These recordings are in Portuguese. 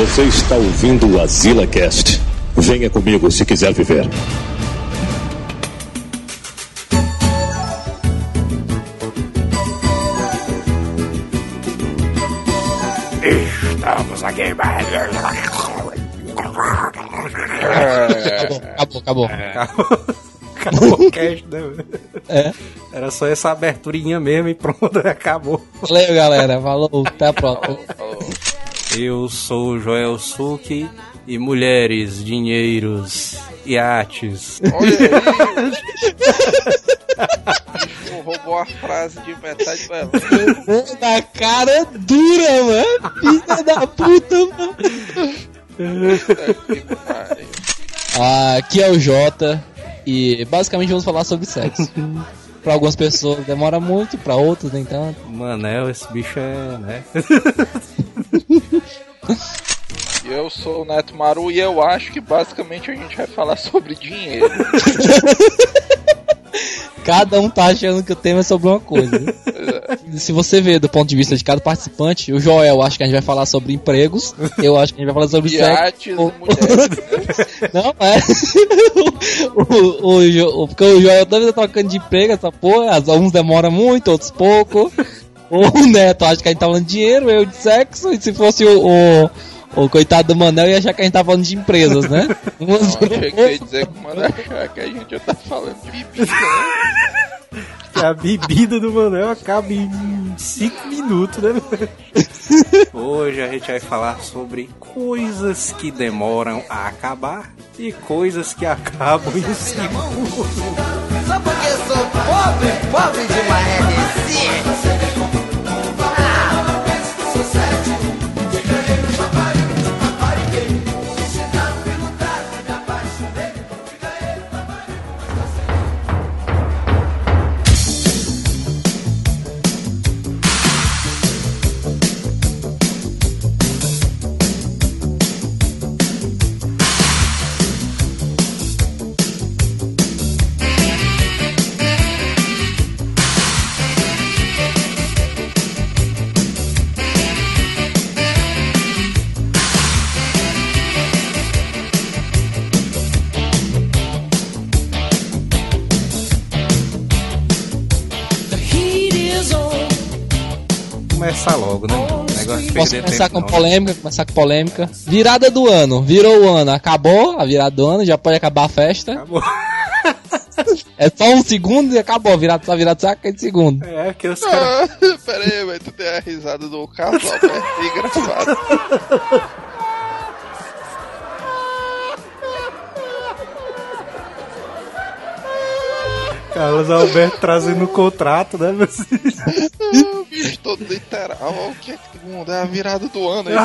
Você está ouvindo o Azila Cast. Venha comigo se quiser viver. Estamos aqui. Acabou, acabou. Acabou o cast, né? É. Era só essa aberturinha mesmo e pronto, acabou. Valeu, galera. Falou. Até a próxima. Eu sou o Joel Suki e mulheres, dinheiros, iates. Olha aí. Roubou a frase de metade dela. Na cara dura, mano. Filha da puta, mano. Que pariu. Aqui é o Jota e basicamente vamos falar sobre sexo. Pra algumas pessoas demora muito, pra outras nem tanto. Manel, esse bicho é, né? Eu sou o Neto Maru e eu acho que basicamente a gente vai falar sobre dinheiro. Cada um tá achando que o tema é sobre uma coisa. Se você vê do ponto de vista de cada participante, o Joel acho que a gente vai falar sobre empregos, eu acho que a gente vai falar sobre sexo. Mulheres. Não, é. o, o, Jo- o- porque o Joel toda vez tá trocando de emprego, essa porra. Uns demoram muito, outros pouco. O Neto acha que a gente tá falando de dinheiro, eu de sexo. E se fosse o, o, o coitado do Manel, ia achar que a gente tá falando de empresas, né? Não, achei que ia dizer que manda achar que a gente já tá falando de bebida. né? Que a bebida do Manel acaba em 5 minutos, né? Hoje a gente vai falar sobre coisas que demoram a acabar e coisas que acabam em 5 Só porque eu sou pobre, pobre de uma começar com não. polêmica, começar com polêmica. Virada do ano, virou o ano, acabou a virada do ano, já pode acabar a festa. Acabou. É só um segundo e acabou, virada só virada só de segundo. É, que os caras. Ah, Pera aí, vai tu tem a risada do Carlos Alberto aí Carlos Alberto trazendo o contrato, né? meu filho? Ah, bicho todo literal. O que é que segundo? É a virada do ano aí.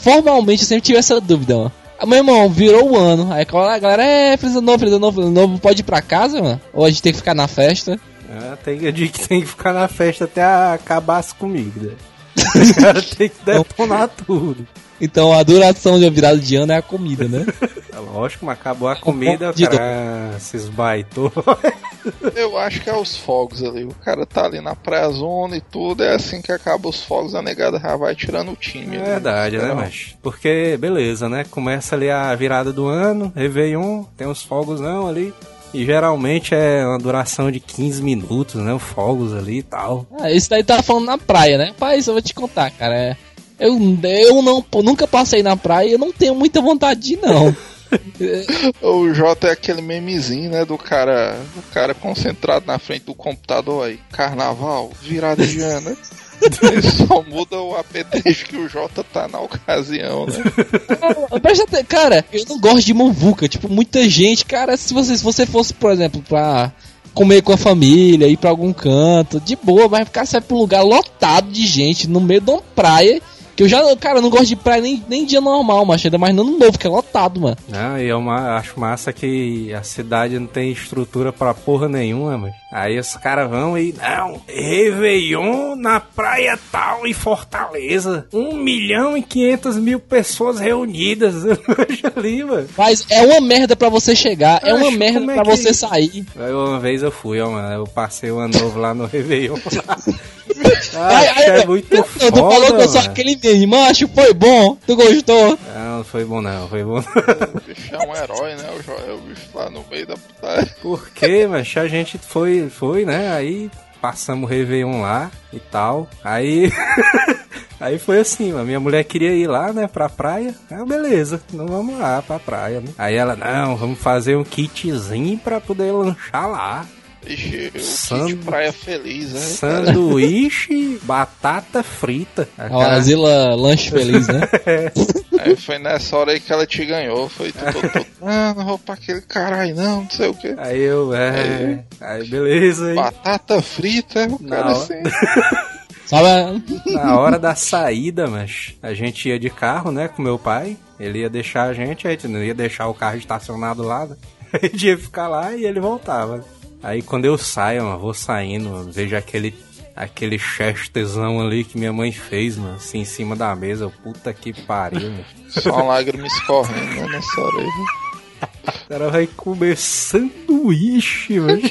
Formalmente eu sempre tive essa dúvida, mano. Ah, Meu irmão, virou o ano. Aí a galera, é, feliz ano novo, feliz ano novo, feliz ano novo, pode ir pra casa, mano? Ou a gente tem que ficar na festa? Ah, tem eu digo que tem que ficar na festa até acabar as comidas. Os caras tem que detonar tudo. Então a duração de virada de ano é a comida, né? É lógico, mas acabou a comida, o De cara se esbaitou. Eu acho que é os fogos ali. O cara tá ali na pré-zona e tudo. É assim que acaba os fogos, a negada já vai tirando o time. É ali. verdade, né, Então, mas Porque, beleza, né? Começa ali a virada do ano, Réveillon, tem os fogos não ali. E geralmente é uma duração de 15 minutos, né? Os fogos ali e tal. Ah, isso daí tá falando na praia, né? Pai, eu vou te contar, cara. é- Eu, eu não, nunca passei na praia eu não tenho muita vontade de ir, não. O J é aquele memezinho, né? Do cara, do cara concentrado na frente do computador aí. Carnaval, virada de ano. Ele só muda o apetite que o J tá na ocasião, né? Presta cara, eu não gosto de muvuca. Tipo, muita gente, cara, se você, se você fosse, por exemplo, pra comer com a família, ir pra algum canto, de boa, mas ficar sai um lugar lotado de gente no meio de uma praia. Que eu já, cara, eu não gosto de praia nem, nem dia normal, mas ainda mais no ano novo, que é lotado, mano. Não, e eu acho massa que a cidade não tem estrutura pra porra nenhuma, mas aí os caras vão e. Não, Réveillon na praia tal em Fortaleza. Um milhão e quinhentas mil pessoas reunidas. Eu ali, mano. Mas é uma merda pra você chegar, é uma Acho, merda como é pra que- você sair. Aí uma vez eu fui, ó, mano. Eu passei o ano novo lá no Réveillon. Aí- aí- é muito Não, foda, tu falou que eu sou mano. aquele meme, macho, foi bom, tu gostou? Não, não foi bom não, foi bom. O bicho é um herói, né? O Joel, o bicho lá no meio da putaria. Por quê, mas a gente foi, foi, né? Aí passamos o Réveillon lá e tal. Aí. Aí foi assim, a minha mulher queria ir lá, né, pra praia. Ah, beleza, então vamos lá pra praia, né? Aí ela, não, vamos fazer um kitzinho pra poder lanchar lá. Ixi, kit praia feliz, né? Sanduíche, batata frita. A Asila Lanche Feliz, né? Aí foi nessa hora aí que ela te ganhou. Foi tu todo, todo. Ah, não vou pra aquele caralho, não, não sei o que. Aí eu, é. Aí beleza, aí. Batata frita, o cara Não. assim. Sabe? Na hora da saída, mas a gente ia de carro, né, com meu pai. Ele ia deixar a gente, a gente não ia deixar o carro estacionado lá, né? A gente ia ficar lá e ele voltava. Aí quando eu saio, mano, vou saindo, mano, vejo aquele aquele chestezão ali que minha mãe fez, mano, assim em cima da mesa. Puta que pariu, mano. Só uma lágrima escorrendo né, nessa hora aí. O cara vai comer sanduíche, mano.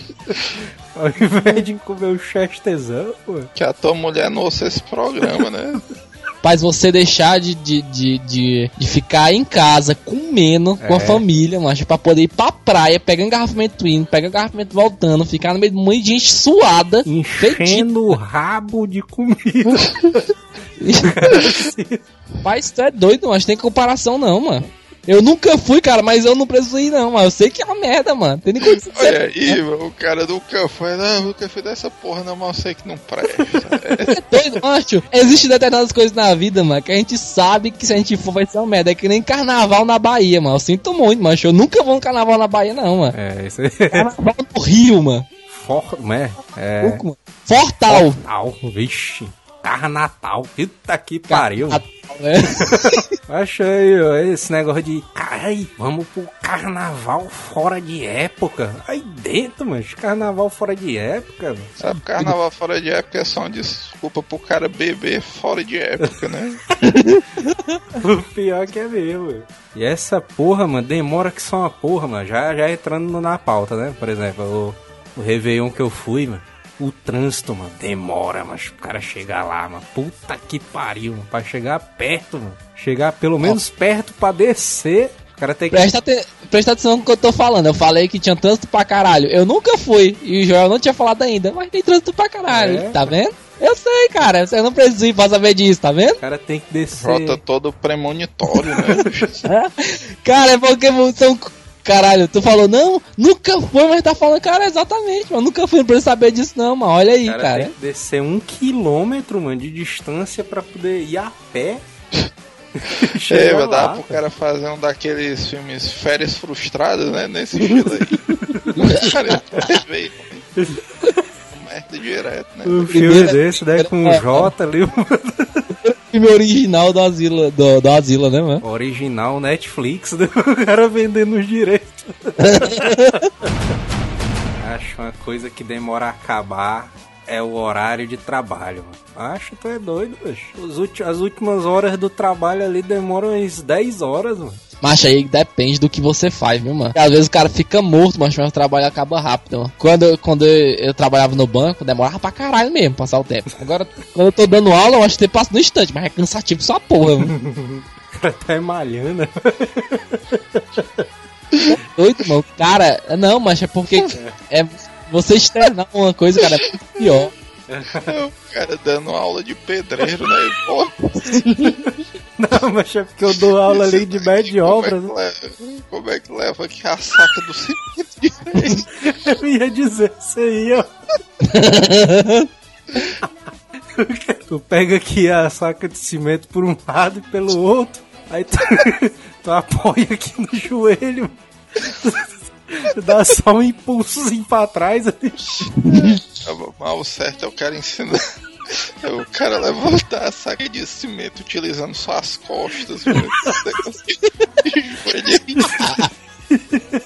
Ao invés de comer o chestezão, mano. Que a tua mulher não ouça esse programa, né? Faz você deixar de, de, de, de, de ficar em casa comendo com a É. família, macho, pra poder ir pra praia, pegar engarrafamento indo, pegar engarrafamento voltando, ficar no meio de um monte de gente suada. Enchendo o rabo de comida. Mas tu é doido, mas tem comparação não, mano. Eu nunca fui, cara, mas eu não preciso ir não, mas eu sei que é uma merda, mano. Tem nem como você Olha aí, mano, o cara nunca foi, não, nunca fui dessa porra, não, mas eu sei que não presta. É, é doido, macho. Existem determinadas coisas na vida, mano, que a gente sabe que se a gente for vai ser uma merda. É que nem carnaval na Bahia, mano. Eu sinto muito, macho. Eu nunca vou no carnaval na Bahia, não, mano. É, isso aí. Carnaval no Rio, mano. For, né? É. Mano. Fortal. Natal, vixe. Carro Natal. Puta que pariu. Natal, né? Acha aí, ó, esse negócio de. Ai, vamos pro carnaval fora de época. Aí dentro, mas carnaval fora de época. mano. sabe, carnaval fora de época é só uma desculpa pro cara beber fora de época, né? O pior que é mesmo. mano. E essa porra, mano, demora que só uma porra, mano. Já, já entrando na pauta, né? Por exemplo, o, o Réveillon que eu fui, mano. O trânsito, mano, demora, mas o cara chegar lá, mano. Puta que pariu, mano. Pra chegar perto, mano. Chegar pelo menos perto pra descer. O cara tem que. Presta, ate- presta atenção no que eu tô falando. Eu falei que tinha trânsito pra caralho. Eu nunca fui. E o Joel não tinha falado ainda. Mas tem trânsito pra caralho. É? Tá vendo? Eu sei, cara. Você não precisa ir pra saber disso, tá vendo? O cara tem que descer. Jota todo premonitório, né? bicho? Cara, é porque são. Caralho, tu falou, não, nunca foi, mas tá falando, cara, exatamente, mano. Nunca fui, não precisa saber disso, não, mano. Olha aí, cara, cara. tem que descer um quilômetro, mano, de distância pra poder ir a pé. É, vai dar pro cara fazer um daqueles filmes Férias Frustradas, né? Nesse estilo aí. cara, veio. Merda direto, né? Um filme Primeira- desse, né? Com o É, Jota ali, o Filme original do Asila, do, do Asila, né, mano? original Netflix, né? o cara vendendo os direitos. Acho uma coisa que demora a acabar é o horário de trabalho. Acho que tu é doido, bicho. As últimas horas do trabalho ali demoram umas 10 horas, mano. Mas aí depende do que você faz, viu, mano? Às vezes o cara fica morto, mas o trabalho acaba rápido, mano. Quando, eu- quando eu, eu trabalhava no banco, demorava pra caralho mesmo passar o tempo. Agora, quando eu tô dando aula, eu acho que passa no instante, mas é cansativo só a porra, mano. O cara tá malhando. Doido, mano. Cara, não, mas é porque é, você externar uma coisa, cara, é muito pior. O cara dando aula de pedreiro, né? Pô, Não, mas é porque eu dou aula ali de média de como, é obra. que leva, como é que leva aqui a saca do cimento? Eu ia dizer isso aí, ó. tu pega aqui a saca de cimento por um lado e pelo outro, aí tu, tu apoia aqui no joelho, tu dá só um impulsozinho pra trás. o certo é o cara ensinar. É o cara levantar a saca de cimento utilizando só as costas, velho.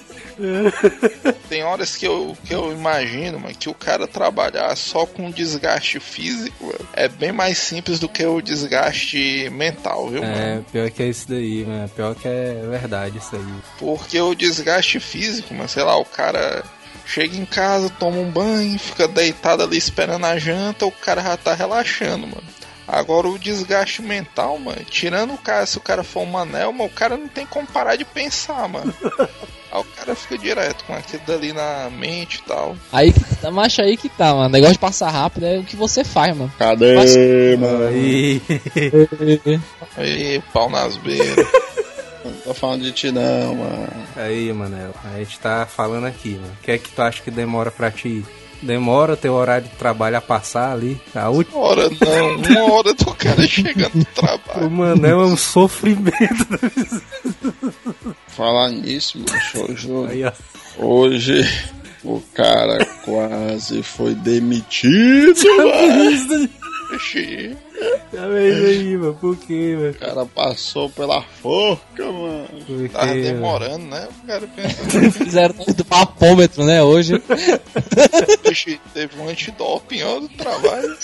Tem horas que eu, que eu imagino, mano, que o cara trabalhar só com desgaste físico mano, é bem mais simples do que o desgaste mental, viu, mano? É, pior que é isso daí, mano. Pior que é verdade isso aí. Porque o desgaste físico, mano, sei lá, o cara Chega em casa, toma um banho, fica deitado ali esperando a janta, o cara já tá relaxando, mano. Agora o desgaste mental, mano, tirando o cara, se o cara for um anel, mano, o cara não tem como parar de pensar, mano. Aí o cara fica direto com aquilo dali na mente e tal. Aí que tá, macho, aí que tá, mano. Negócio de passar rápido é o que você faz, mano. Cadê, mano? Aí, Aí, pau nas beiras. Não tô falando de ti não, mano. aí, Manel. A gente tá falando aqui, mano. O que é que tu acha que demora pra ti? Demora teu horário de trabalho a passar ali? A última. Uma hora não, uma hora do cara chegando no O trabalho. Manel é um sofrimento. Falar nisso, mano, hoje, Aí, hoje o cara quase foi demitido, Ixi, Já veio aí, mano. Por quê, mano? O cara passou pela forca, mano. Por Tava quê, mano? demorando, né? O cara pensa, Fizeram do papômetro, né, hoje. ixi, teve um antidoping ó, do trabalho.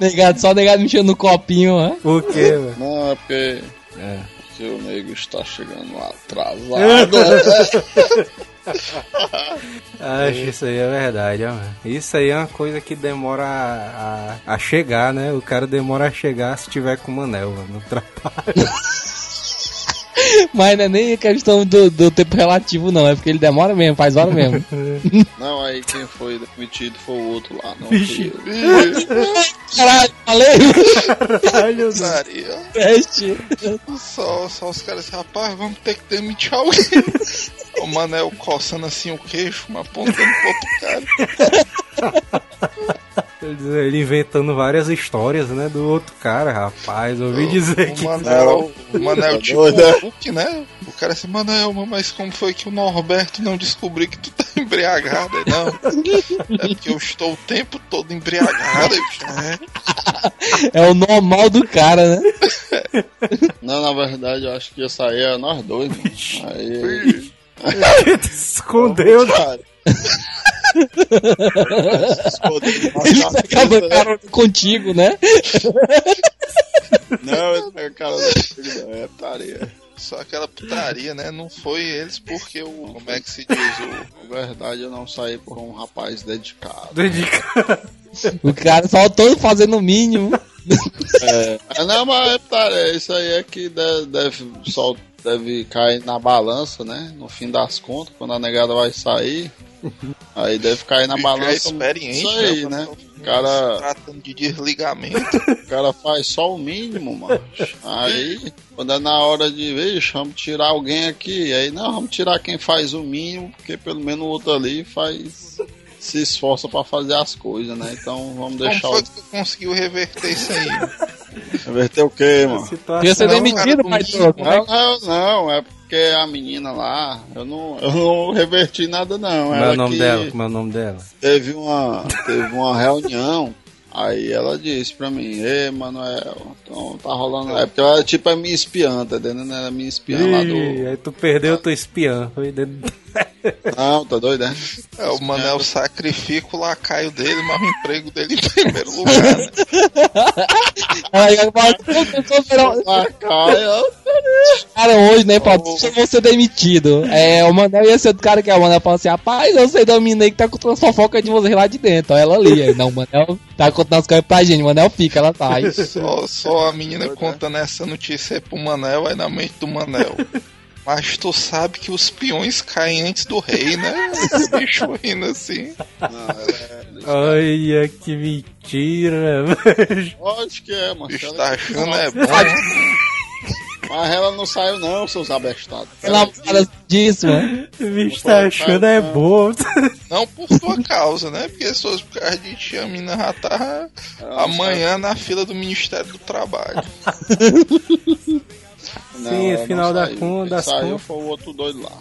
negado, só negado mexendo no copinho, ó. Por quê, mano? Não, é porque, É. porque o nego está chegando atrasado. Acho isso aí é verdade. Isso aí é uma coisa que demora a, a, chegar, né? O cara demora a chegar se tiver com o Manel, mano, no trabalho. Mas não é nem questão do, do tempo relativo, não. É porque ele demora mesmo, faz hora mesmo. Não, aí quem foi demitido foi o outro lá, não Vixe. Caralho, falei! Caralho, Putaria. Teste. Só, só os caras assim, rapaz, vamos ter que demitir alguém. o Manel coçando assim o queixo, mas apontando pro outro cara. Ele inventando várias histórias, né, do outro cara, rapaz. Ouvi dizer O que. Manel, o Manel Tá tipo doido, é? o Hulk, né? O cara assim, Manel, mas como foi que o Norberto não descobriu que tu tá embriagado? Não, é porque eu estou o tempo todo embriagado. Eu, é. É o normal do cara, né? Não, na verdade, eu acho que ia sair era nós dois, mano. Aí. Ih, Escondeu. Cara. Escondeu pegava mesa, cara contigo, né? Não, ele pega a cara da é putaria. Só aquela putaria, né? Não foi eles porque o. Como é que se diz? O, Na verdade, eu não saí por um rapaz dedicado. Dedicado. O cara só todo fazendo o mínimo. É, não, mas é putaria. Isso aí é que deve, deve, só deve cair na balança, né? No fim das contas, quando a negada vai sair. Aí deve cair na bicho balança. é experiente, Isso aí, né? O cara, tratando de desligamento. o cara faz só o mínimo, mano. Aí, quando é na hora de, vixe, vamos tirar alguém aqui. Aí, não, vamos tirar quem faz o mínimo, porque pelo menos o outro ali faz. Se esforça pra fazer as coisas, né? Então vamos Como deixar foi o. que tu conseguiu reverter isso aí? Reverter o quê, mano? Ia ser Situação. demitido, mas como Não, não, não, é porque a menina lá, eu não, eu não reverti nada não. Como é o nome dela? Como é o nome dela? teve uma, teve uma reunião, aí ela disse pra mim, ei Manuel, então tá rolando. É porque ela tipo é minha espiã, tá entendendo? Ela é minha espiã lá Ih, do. aí tu perdeu tua espiã. Foi dentro... Não, tá doido, né? É, o Manel sacrifica o lacaio dele, mas o emprego dele em primeiro lugar, né? Aí "Pô, pessoa virou- Ah, cara, hoje, né, Paulo? Eu vou ser demitido. É, o Manel ia ser do cara que é o Manel fala assim: rapaz, eu sei da mina aí que tá contando as fofocas de vocês lá de dentro. Ó, ela ali. Aí, não, o Manel tá contando as coisas pra gente. O Manel fica, ela tá. Aí, Só, só a menina contando essa notícia aí pro Manel, aí na mente do Manel. Mas tu sabe que os peões caem antes do rei, né? O bicho rindo assim. Olha que mentira, velho. Lógico que é, mano. bicho Ela- tá achando é bom. Mas ela não saiu não, seus abestados. ela fala disso, mano. O bicho tá achando é bom. Não por tua causa, né? Porque se fosse por causa de ti, a mina já tá amanhã na fila do Ministério do Trabalho. Não, Sim, não da Quem das saiu contas. foi o outro doido lá.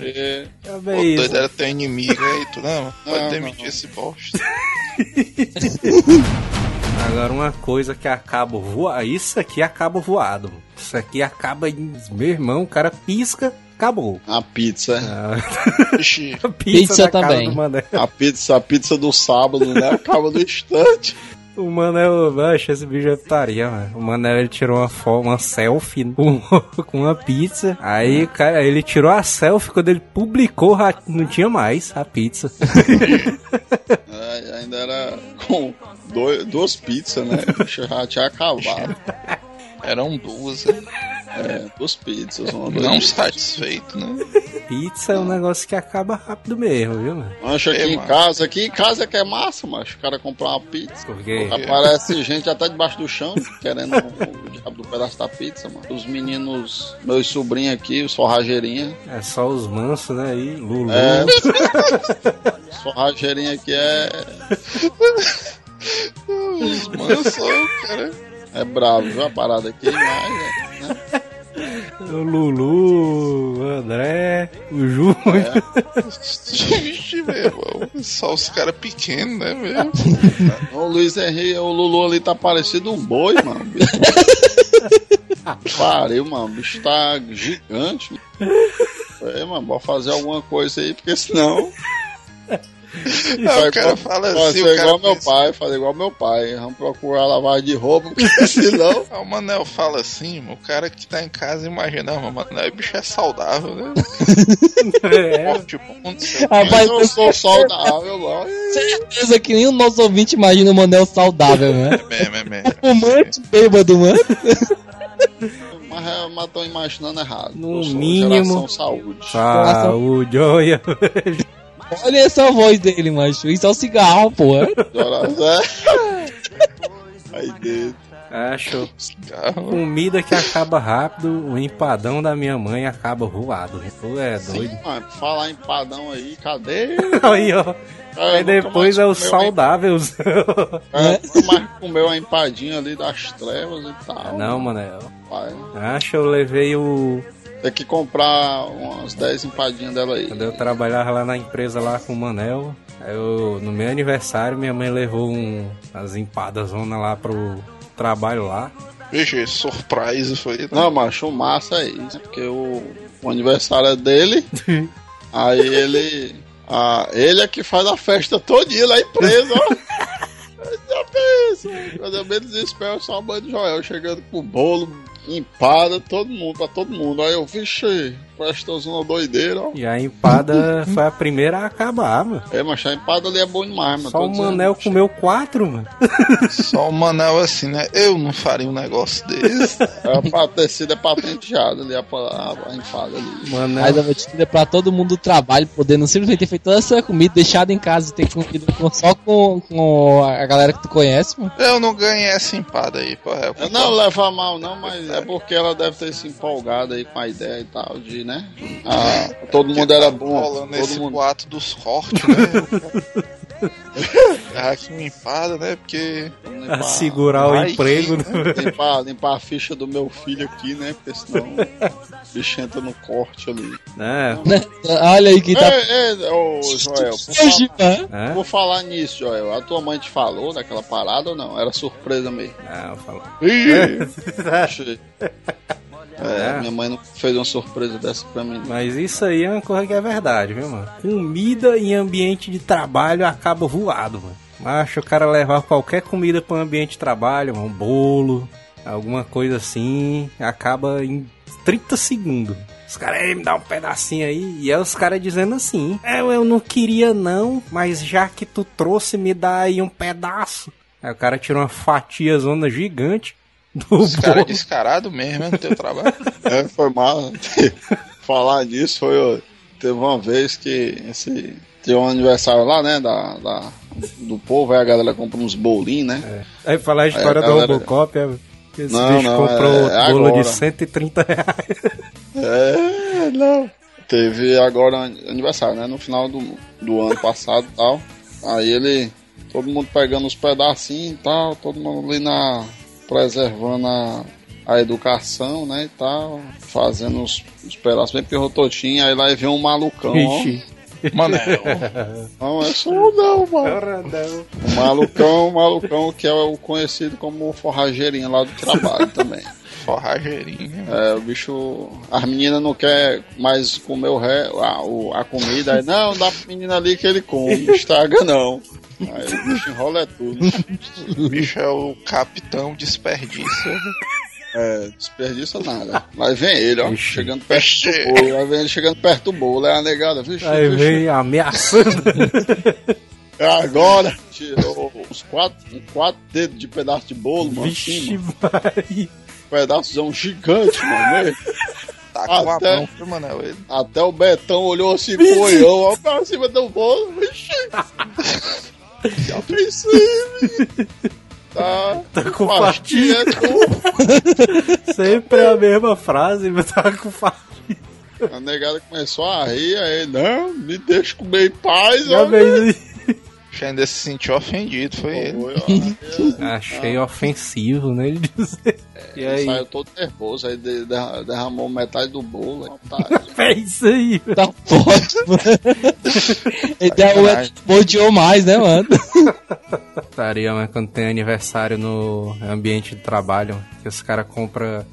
É O bem isso. doido era teu inimigo aí, tu não? Pode Não, demitir não. esse bosta. Agora uma coisa que acaba voar. Isso aqui acaba voado. Isso aqui acaba em. Meu irmão, o cara pisca, acabou. A pizza. Ah, a Pizza casa também. A pizza, a pizza do sábado, né? Acaba no instante. O Manel, acho esse bicho é putaria, mano. O Manel ele tirou uma, uma selfie com, com uma pizza. Aí, cara, ele tirou a selfie quando ele publicou, não tinha mais a pizza. É, ainda era com dois, duas pizzas, né? Já tinha acabado. Eram duas, né? É, duas pizzas, uma não satisfeito, né? Pizza é um negócio que acaba rápido mesmo, viu, mano? Lancha aqui É, em mano. casa, aqui em casa que é massa, mas o cara comprar uma pizza. Porque Aparece gente até debaixo do chão, querendo o, diabo do pedaço da pizza, mano. Os meninos, meus sobrinhos aqui, os forrageirinhas. é só os mansos, né? E Lulu. É. os forrageirinhos aqui é, Os mansão, cara. é bravo, viu? A parada aqui, mas. Né? O Lulu, o André, o Júnior. Vixe, meu irmão. Só os caras pequenos, né, velho? O Luiz Henrique, o Lulu ali tá parecido um boi, mano. Pariu, mano. O bicho tá gigante. É, mano, bora fazer alguma coisa aí, porque senão. Aí o cara fala assim, fazer o cara igual meu pensa- pai, fazer igual meu pai. Vamos procurar lavagem de roupa, porque senão. O Manel fala assim, o cara que tá em casa imagina, mas Manel, o bicho é saudável, né? É, Forte bom, não o. Mas Rapaz, eu sou saudável, não. certeza que nenhum nosso ouvinte imagina o Manel saudável, né? É mesmo, é mesmo. Fumante, bêbado, mano. Mas, é, mas tô imaginando errado. No mínimo- saúde. saúde, olha. Olha essa voz dele, macho. Isso é um cigarro, porra. Geração- Aí dentro. Acho comida que acaba rápido, o empadão da minha mãe acaba voado. Tu é doido. Sim, mano, falar em padão aí, cadê? Aí, ó. É, Aí depois é o saudável. É, mais comeu uma empadinha ali das trevas e tal. Não, mano. é. Acho que eu levei o. Tem que comprar umas 10 empadinhas dela aí. Quando eu trabalhava lá na empresa lá com o Manel, aí eu, no meu aniversário, minha mãe levou um, as empadas lá pro trabalho lá. Vixe, surprise foi. né? Não, macho, o massa é isso. Porque o, o aniversário é dele. aí ele. Ah, ele é que faz a festa todinha lá empresa, ó. Já pensa. Quando eu menos espero, só a mãe do Joel chegando com bolo, empada, todo mundo, pra todo mundo. Aí eu, vixe, festãozinho doideira, ó. E a empada foi a primeira a acabar, mano. É, mas a empada ali é bom demais, mano. Só o dizendo. Manel comeu quatro, mano. Só o Manel assim, né? Eu não faria um negócio desse. É pra ter sido é patenteado ali, a, a, a empada ali. Manel. Mas a notícia é pra todo mundo do trabalho poder não simplesmente ter feito toda essa comida, deixado em casa e ter comido com- só com, com a galera que tu conhece, mano. Eu não ganhei essa empada aí, pô. É, Eu não leva a mal, não, mas é porque ela deve ter se empolgado aí com a ideia e tal, de, né? Ah, todo mundo era bom. rolando Todo esse mundo. boato dos cortes, né? Ah, aqui uma empada, né? Porque. A Limpar, segurar o emprego. que, né? limpar, limpar a ficha do meu filho aqui, né? Porque senão o bicho entra no corte ali. né? Olha aí que tá. Ei, ei, ô Joel, por, fa- Hoje, né? É? por falar nisso, Joel, a tua mãe te falou daquela parada ou não? Era surpresa mesmo. Não, falou. Achei. É, minha mãe não fez uma surpresa dessa pra mim. Mas isso aí é uma coisa que é verdade, viu, mano? Comida em ambiente de trabalho acaba voado, mano. Acho o cara levar qualquer comida para um ambiente de trabalho, um bolo, alguma coisa assim, acaba em 30 segundos. Os caras, "Ei, me dá um pedacinho aí. E é os caras dizendo assim: é, eu não queria não, mas já que tu trouxe, me dá aí um pedaço. Aí o cara tira uma fatia zona gigante do Os caras bolo. descarados mesmo, né? No teu trabalho. É, foi mal. Falar nisso foi. Teve uma vez que esse. Teve um aniversário lá, né? Da, da- do povo, aí a galera compra uns bolinhos, né? Aí falar a história Aí a do galera- Robocop, é. Esse Não, bicho não, comprou é- é bolo agora. de 130 reais. É, não. Teve agora aniversário, né? No final do, do ano passado e tal. Aí ele. Todo mundo pegando os pedacinhos e tal, todo mundo ali na. Preservando a, a educação, né? E tal. Fazendo os, os pedaços bem pirrototinhos. Aí lá vem um malucão, ó. Ixi. Manel. Não, é só um não, mano. O malucão, o malucão que é o conhecido como forrageirinha lá do trabalho também. Forrageirinho. É, o bicho. As meninas não quer mais comer o ré, a, o- a comida. Aí, não, dá pra menina ali que ele come, não estraga não. Aí o bicho enrola é tudo. O bicho é o capitão desperdício. É, desperdiça nada. Mas vem ele, ó, Vixe. chegando perto Vixe. do bolo. Aí vem ele chegando perto do bolo. É a negada, vixe, Aí vixe. vem ameaçando. É agora. Tirou uns quatro, quatro dedos de pedaço de bolo, mano. Assim, Vixe, mano. Um pedaçozão gigante, mano. né? Tá com a Até- mão, viu, Manel? Ele Até o Betão olhou assim, poião, ó, pra cima do bolo. Vixe. Já pensei. Tá. Tá com fatia. é tu. Sempre a mesma frase, mas tá com fatia. A negada começou a rir, aí, não, me deixa comer em paz, ó. Bicho ainda se sentiu ofendido, foi ele. Foi, ó. Achei ofensivo, né? Ele dizer. E aí? Saiu todo nervoso, aí de- derra- derramou metade do bolo. aí, otário. É isso aí. Tá foda, mano. Ele odiou mais, né, mano? Estaria, mas quando tem aniversário no ambiente de trabalho, que os caras compram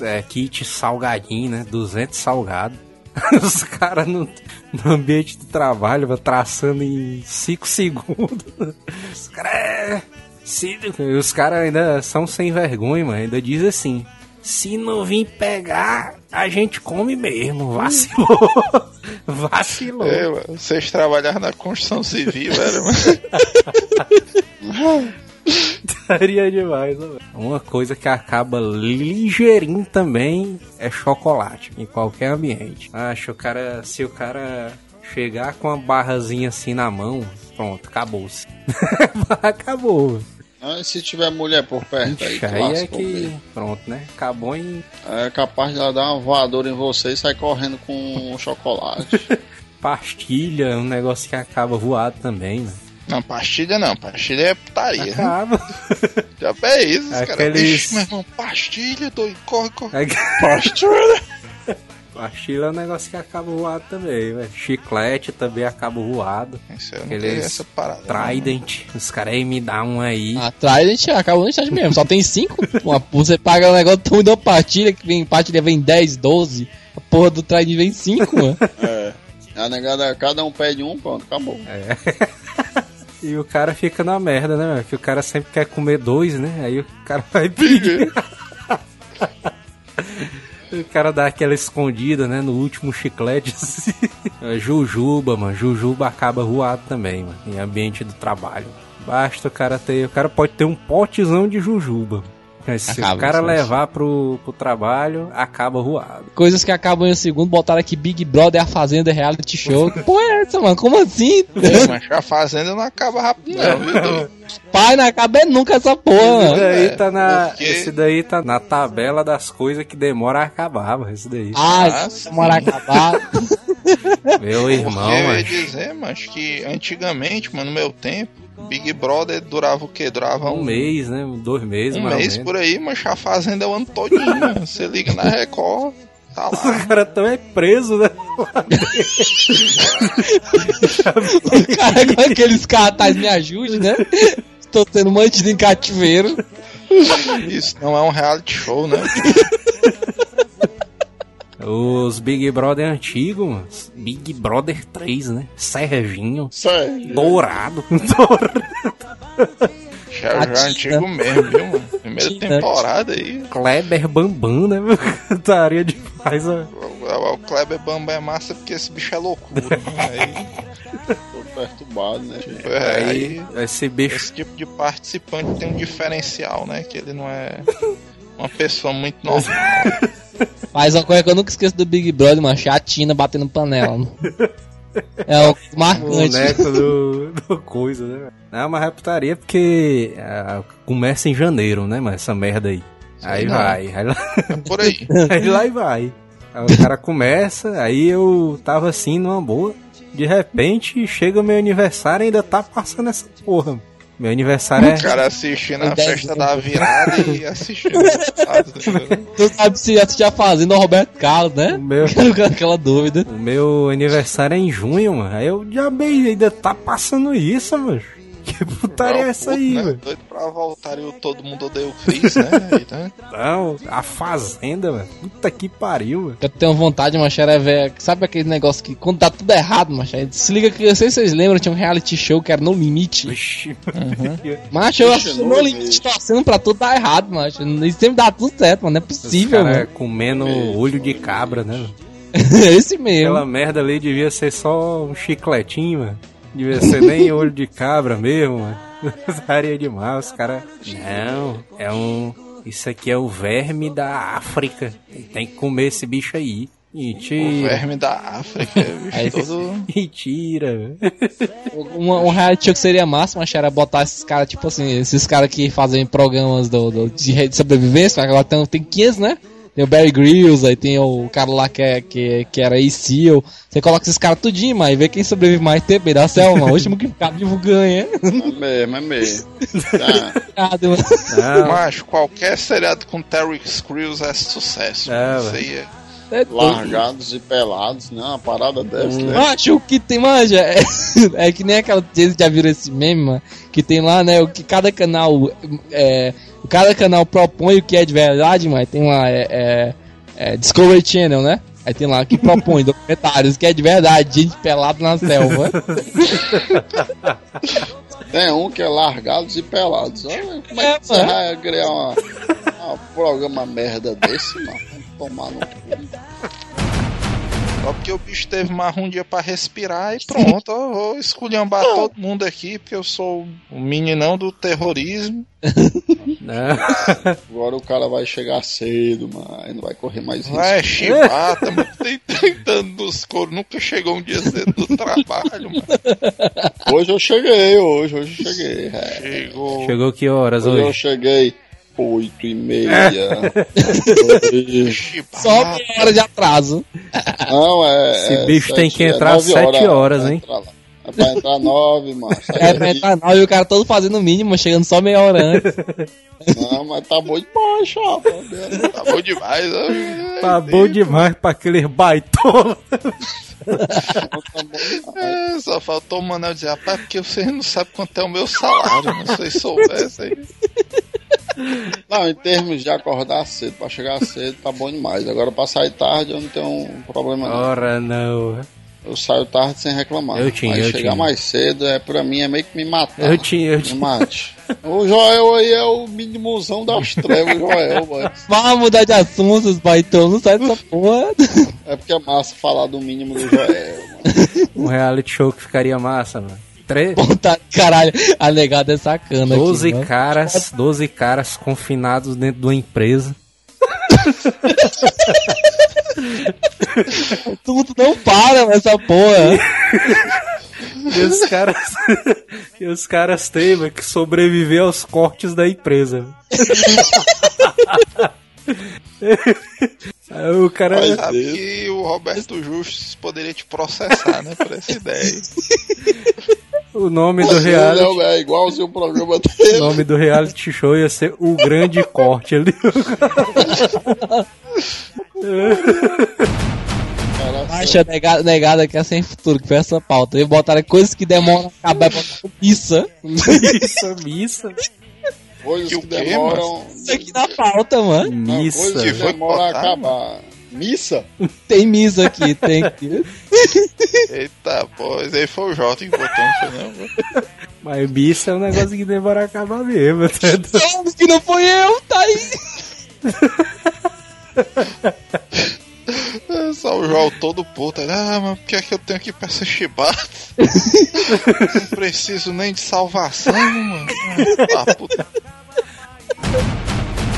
é, kit salgadinho, né? 200 salgado. Os caras no, no ambiente de trabalho traçando em 5 segundos. Os caras é. se- Os caras ainda são sem vergonha, mano. Ainda diz assim: se não vir pegar, a gente come mesmo. Vacilou. Vacilou. É, vocês trabalharam na construção civil, velho. Estaria demais, né, velho? Uma coisa que acaba ligeirinho também é chocolate, em qualquer ambiente. Acho o cara, se o cara chegar com uma barrazinha assim na mão, pronto, acabou-se. Acabou. Aí se tiver mulher por perto aí, Ixi, que aí é que, pronto, né? Acabou em É capaz de ela dar uma voadora em você e sair correndo com um chocolate. pastilha, um negócio que acaba voado também, né? Não, pastilha não, pastilha é putaria. Acaba. Já é isso, cara. Aqueles- Vixe, meu irmão, pastilha, doido, corre, corre. Pastilha! Pastilha é um negócio que acaba voado também, velho. Chiclete também acaba voado. Isso eu não Aqueles essa parada. Trident. Os caras aí me dá um aí. A gente acabou no chat mesmo, só tem 5. Você paga um negócio tão de uma partilha que vem partilha vem 10, 12. A porra do Trident vem 5, mano. É. A negada, cada um pede um, pronto, acabou. E o cara fica na merda, né? Que o cara sempre quer comer dois, né? Aí o cara vai pedir. o cara dá aquela escondida, né? No último chiclete. assim. É, Jujuba, mano. Jujuba acaba voado também, mano. Em ambiente do trabalho. Basta o cara ter. O cara pode ter um potezão de jujuba. Mas se Acaba, o cara levar pro, pro trabalho, acaba voado. Coisas que acabam em um segundo, botaram aqui Big Brother, a Fazenda, Reality Show. Que porra é essa, mano? Como assim? Mas a fazenda não acaba rápido, não, viu? Pai, não acaba é nunca essa porra, Esse mano. daí, é, tá na, porque- esse daí tá na tabela das coisas que demora a acabar, mano. Esse daí. Ah, Ah, demora a acabar. Meu irmão, Porque eu ia mano. dizer, mas que antigamente, mano, no meu tempo, Big Brother durava o quê? Durava Um um, mês, né? Dois meses, um mais ou mês menos. por aí, mas a fazenda é o ano todinho. mano. Você liga na Record, tá lá. O cara também é preso, né? Cara, com aqueles cartazes me ajude, né? Estou sendo mantido em cativeiro. Isso não é um reality show, né? Os Big Brother antigos. Big Brother 3, né? Serginho. Sério. Dourado. Dourado. Já, Tina. antigo mesmo, viu, mano? Primeira temporada aí. Kleber Bambam, né? meu? Daria demais, ó. O, o Kleber Bamba é massa porque esse bicho é loucura. Aí, Tô perturbado, né? é, Aí, aí esse bicho. esse tipo de participante tem um diferencial, né? Que ele não é uma pessoa muito normal. Mas uma coisa que eu nunca esqueço do Big Brother, mano, é a Tina batendo panela. mano. É o marcante. Boneco do, do coisa, né? Não, mas é putaria porque ah, começa em janeiro, né, mas essa merda aí. Aí não. vai, aí lá, É por aí. aí lá e vai. Aí o cara começa, aí eu tava assim numa boa. De repente chega meu aniversário e ainda tá passando essa porra. Meu aniversário é. O cara assistindo a festa da virada e assistindo. Tu sabe se assistir a Fazenda ou Roberto Carlos, né? O meu, aquela dúvida. o meu aniversário é em junho, mano. Aí eu já bem, ainda tá passando isso, mano. Que putaria é essa aí, né? velho? Doido pra voltar e o Todo Mundo Odeia o Chris, né? Né? Não, a Fazenda, velho. Puta que pariu, velho. Eu tenho vontade, macho, era ver. Sabe aquele negócio que quando dá tudo errado, macho? aí Se liga que eu sei se vocês lembram, tinha um reality show que era No Limite. Vixe, Macho, eu assisto No Limite. Torcendo pra tudo dar errado, macho. E sempre dá tudo certo, mano. Não é Os possível, cara mano. comendo olho de cabra, né? velho? Esse mesmo. Aquela merda ali devia ser só um chicletinho, mano. Devia ser nem olho de cabra mesmo, mano. Usaria demais, os caras. Não, é um. Isso aqui é o verme da África. Tem que comer esse bicho aí. O Mentira. verme da África, bicho Aí- todo... Mentira, velho. Um, um reality show que seria massa, mas era botar esses caras, tipo assim, esses caras que fazem programas do, do- de, de sobrevivência, agora tem, tem 15, né? Tem o Barry Grylls, aí tem o cara lá que, é, que, que era E-Seal. Você coloca esses caras tudinho, mas vê quem sobrevive mais tempo da selva. O último que ficar vivo ganha. É mesmo, é mesmo. Tá. Não, Macho, qualquer seriado com Terry Crews é sucesso. É, Isso aí é... É doido. Largados e pelados, né? Uma parada dessa, né? Macho, o que tem, manja, é, é que nem aquela. Vocês já viram esse meme, mano? Que tem lá, né? O que cada canal. É, cada canal propõe o que é de verdade, mas tem lá. É, é, é Discovery Channel, né? Aí tem lá que propõe documentários que é de verdade, gente pelado na selva. Tem um que é largados e pelados. Olha, como é É, que você mano. vai criar uma programa merda desse, mano? Tomar no cu. Só porque o bicho teve mais um dia pra respirar e pronto, eu vou esculhambar todo mundo aqui, porque eu sou o meninão do terrorismo. não. Agora o cara vai chegar cedo, mano. Aí não vai correr mais risco. Vai, chibata, mano. Tem 30 anos dos coros, nunca chegou um dia cedo do trabalho, mano. Hoje eu cheguei, hoje, hoje eu cheguei. É. Chegou. Chegou que horas Hoje eu hoje? Cheguei oito e meia. Chibata. Só meia hora de atraso. Não, é. Esse é bicho tem sete- que é entrar nove sete horas, pra hein? É pra entrar nove, mano. Sai É, pra entrar não, e o cara todo fazendo o mínimo, chegando só meia hora antes. Não, mas tá bom demais, chapa. Tá bom demais, ó. Tá bom demais pra aquele baitola. Tá bom demais. É, só faltou o Manel dizer, rapaz, porque vocês não sabem quanto é o meu salário, né? Se vocês soubessem aí. Não, em termos de acordar cedo, pra chegar cedo, tá bom demais. Agora pra sair tarde eu não tenho um problema não. Ora não. Eu saio tarde sem reclamar. Eu tinha, Mas eu chegar tinha. mais cedo, é, pra mim, é meio que me matar. Eu tinha, eu Me tinha. mate. O Joel aí é o minimuzão das trevas, o Joel, mano. Vamos mudar de assunto, os baitão, não sai dessa porra. É porque é massa falar do mínimo do Joel, mano. Um reality show que ficaria massa, mano. Tre- Puta, caralho, a negada é sacana aqui. 12 mano. caras, 12 caras confinados dentro de uma empresa. Tudo não para nessa porra. E os caras. e os caras têm mano, que sobreviver aos cortes da empresa. O cara. Mas- Sabe Deus. que o Roberto Justus poderia te processar, né? Por essa ideia. O nome do reality. é, é igualzinho o programa O dele. nome do reality show ia ser O Grande Corte ali. Baixa negada, negada que é sem futuro, que foi essa pauta. Eles botaram coisas que demoram a acabar pra pizza. Missa, missa. Coisas Que que, demoram. Isso aqui na pauta, mano. Não, Missa. coisas que Foi demoram a acabar. Missa? Tem missa aqui, tem aqui. Eita, pô, esse aí foi o Jota que botou, não foi não? Mas missa é um negócio que demora a acabar mesmo. tá? Não, que não foi eu, tá aí. É Só o João todo puto. ele, Ah, mas por que é que eu tenho que ir pra essa chibata? não preciso nem de salvação, mano. Ah, tá, puta.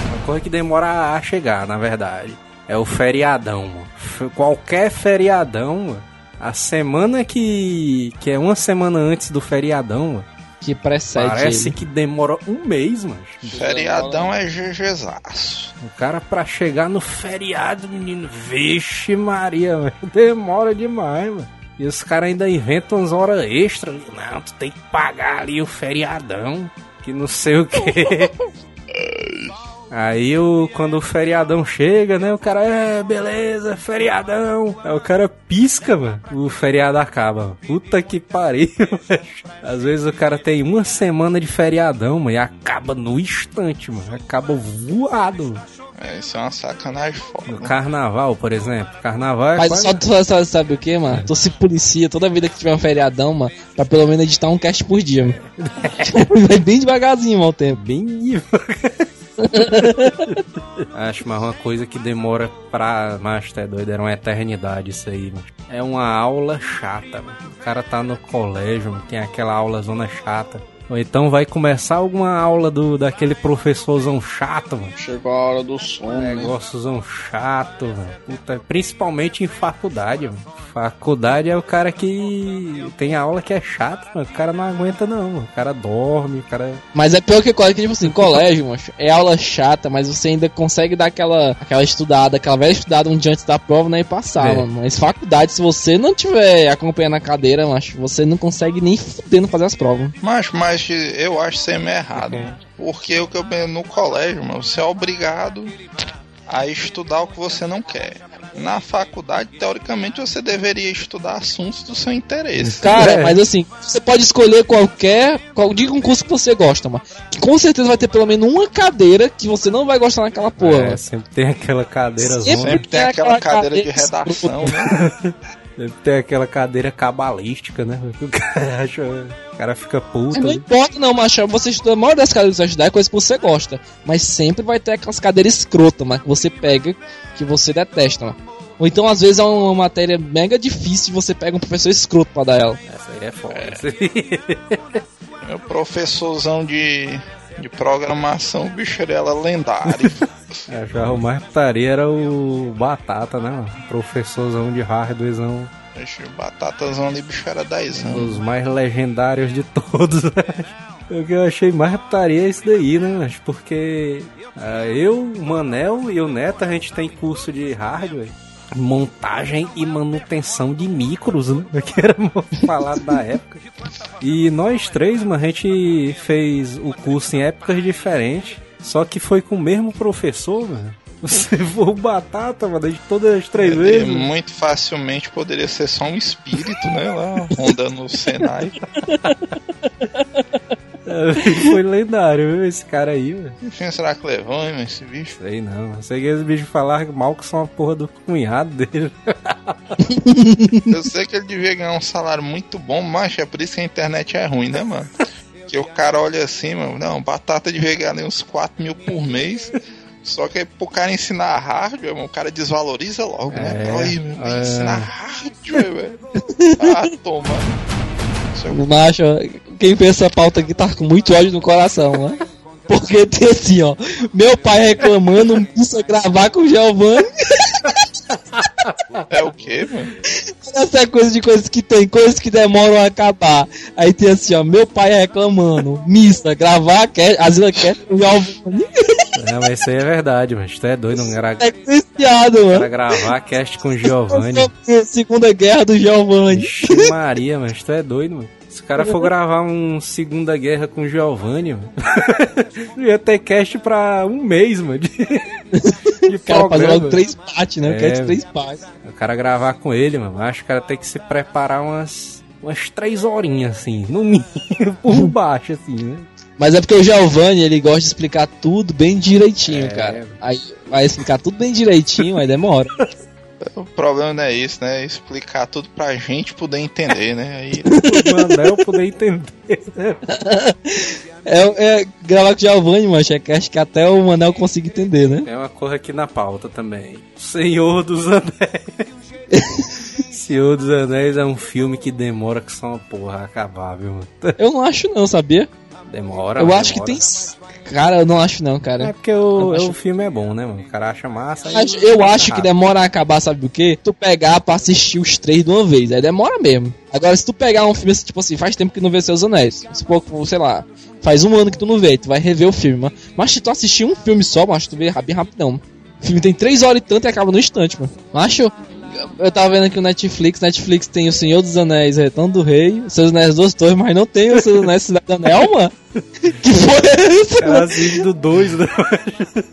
Uma coisa que demora a chegar, na verdade. É o feriadão, mano. Qualquer feriadão, mano. A semana que. que é uma semana antes do feriadão, mano. Que precede Parece ele. que demora um mês, mano. Feriadão é GGzaço. O cara pra chegar no feriado, menino. Vixe Maria, mano. Demora demais, mano. E os caras ainda inventam umas horas extras. Não, tu tem que pagar ali o feriadão. Que não sei o quê. Aí o, quando o feriadão chega, né? O cara, é, beleza, feriadão. Aí o cara pisca, mano. O feriado acaba. mano. Puta que pariu, velho. Às vezes o cara tem uma semana de feriadão, mano, e acaba no instante, mano. Acaba voado. mano. É, isso é uma sacanagem No foda. carnaval, por exemplo. Carnaval é Mas quase- só tu sabe, sabe o que, mano? Tu se policia toda vida que tiver um feriadão, mano, pra pelo menos editar um cast por dia, mano. Vai bem devagarzinho, mano, o tempo. bem devagar. Acho, mas uma coisa que demora pra. Mas é doido, era uma eternidade isso aí, mano. É uma aula chata, mano. O cara tá no colégio, mano, tem aquela aula zona chata. Ou então vai começar alguma aula do daquele professorzão chato, mano. Chegou a hora do sono, né? Negóciozão chato, velho. Puta, Principalmente em faculdade, mano. Faculdade é o cara que tem aula que é chata, mano. O cara não aguenta, não, mano. O cara dorme, o cara. Mas é pior que colégio, que tipo assim, colégio, macho, é aula chata, mas você ainda consegue dar aquela, aquela estudada, aquela velha estudada um dia antes da prova, né, e passar, É. mano. Mas faculdade, se você não tiver acompanhando a cadeira, macho, você não consegue nem fudendo fazer as provas. Mas, mas eu acho meio errado. Porque o que eu penso no colégio, mano, você é obrigado a estudar o que você não quer. Na faculdade, teoricamente, você deveria estudar assuntos do seu interesse. Cara, É. mas assim, você pode escolher qualquer. Qual, diga um curso que você gosta, mano. Que com certeza vai ter pelo menos uma cadeira que você não vai gostar naquela porra. É, sempre tem aquela cadeira Sempre zona. Sempre tem tem aquela aquela cadeira de cadeira redação, né? Sempre tem aquela cadeira cabalística, né? O cara acha. O cara fica puto. Não né? importa não, macho. Você estuda, a maioria das cadeiras que você vai estudar é coisa que você gosta. Mas sempre vai ter aquelas cadeiras escrotas, mas que você pega que você detesta, mano. Ou então, às vezes, é uma matéria mega difícil e você pega um professor escroto pra dar ela. Essa aí é foda. Meu professorzão de, de programação, bicho era ela lendário. Eu já o mais putaria era o Batata, né? Professorzão de hardwarezão. Bicho, batatazão ali, bicho era 10 anos. Os mais legendários de todos. O que eu achei mais putaria é isso daí, né? Porque ah, eu, o Manel e o Neto, a gente tem curso de hardware. Montagem e manutenção de micros, né? Que era falado na época. E nós três, mano, a gente fez o curso em épocas diferentes. Só que foi com o mesmo professor, mano. Você o batata, mano, de todas as três Ele vezes. muito facilmente poderia ser só um espírito, né? Lá rondando o Senai. Foi lendário, viu? Esse cara aí, velho. Quem será que levou, hein, esse bicho? Sei não. Sei que esse bicho falar mal que são a porra do cunhado dele. Eu sei que ele devia ganhar um salário muito bom, mas é por isso que a internet é ruim, né, mano? Que o cara olha assim, mano, não, batata devia ganhar ali uns 4 mil por mês. Só que aí pro cara ensinar hardware, mano, o cara desvaloriza logo, né? É, Aí, meu, é. ensinar hardware, velho. Ah, toma. Seu Macho, quem fez essa pauta aqui tá com muito ódio no coração, né? Porque tem assim, ó. Meu pai reclamando, não precisa gravar com o Giovanni. É o quê, mano? Essa é coisa de coisas que tem, coisas que demoram a acabar. Aí tem assim, ó. Meu pai reclamando, missa, gravar a Asila Cat com o Giovanni. Não, mas isso aí é verdade, mas tu é doido, não era É pra mano. gravar cast com o Giovanni. Segunda Guerra do Giovanni. Ixi, Maria, mas tu é doido, mano. Se o cara for gravar um Segunda Guerra com o Giovanni, mano, ia ter cast pra um mês, mano. De, de O cara fazer logo três partes, né? É, quero de três partes. O cara gravar com ele, mano, acho que o cara tem que se preparar umas, umas três horinhas, assim, no mínimo, por baixo, assim, né? Mas é porque o Giovanni, ele gosta de explicar tudo bem direitinho, É. cara. Aí vai explicar tudo bem direitinho, aí demora. O problema não é isso, né? É explicar tudo pra gente poder entender, né? Aí O Manel poder entender. É, é gravar com o Giovanni, mano, é acho que até o Manel consiga entender, né? É uma coisa aqui na pauta também. Senhor dos Anéis. Senhor dos Anéis é um filme que demora que só uma porra acabar, viu, mano? Eu não acho não, sabia? Demora. eu demora. acho que tem. Cara, eu não acho não, É cara. porque o, acho- o filme é bom, né, mano? O cara acha massa. Mas eu acho que demora a acabar, sabe o quê? Tu pegar pra assistir os três de uma vez, aí demora mesmo. Agora, se tu pegar um filme assim, tipo assim, faz tempo que não vê Seus Anéis, supor que, sei lá, faz um ano que tu não vê, tu vai rever o filme, mano. Mas se tu assistir um filme só, mas tu vê bem rapidão. O filme tem três horas e tanto e acaba no instante, mano. Macho, Eu tava vendo aqui o Netflix. Netflix tem o Senhor dos Anéis, Retorno do Rei, o Seus Anéis Duas Torres, mas não tem o Seus Anéis Cidade do Anel, mano. Que porra é mano? Elas vivem do 2, né?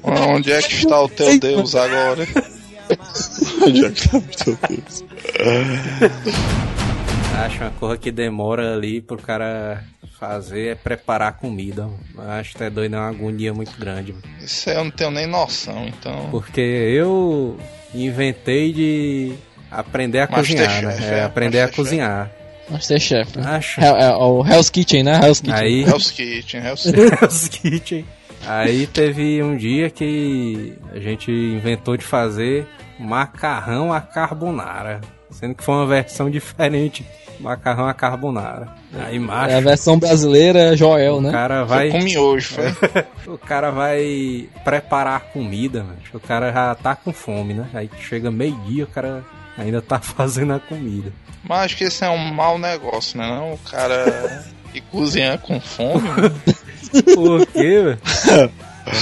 Onde é que está o teu Deus agora? Onde é que tá meu Deus? Acho uma coisa que demora ali pro cara fazer é preparar a comida. Acho que é doido, é uma agonia muito grande. mano. Isso aí eu não tenho nem noção, então. Porque eu inventei de aprender a cozinhar, Masterchef, né? É, é, aprender a Masterchef. cozinhar. Masterchef, né? Acho. É, é o Hell's Kitchen, né? Hell's Kitchen. Aí, Hell's Kitchen, Hell's Kitchen. Os Kitchen. Aí teve um dia que a gente inventou de fazer macarrão à carbonara. Sendo que foi uma versão diferente. Macarrão à carbonara. Aí, macho, É a versão brasileira Joel, o né? cara Vai... Com miojo, foi. O cara vai preparar a comida, mano. O cara já tá com fome, né? Aí chega meio-dia, o cara ainda tá fazendo a comida. Mas acho que esse é um mau negócio, né? Não? O cara ir cozinhar com fome, mano. Por quê, velho?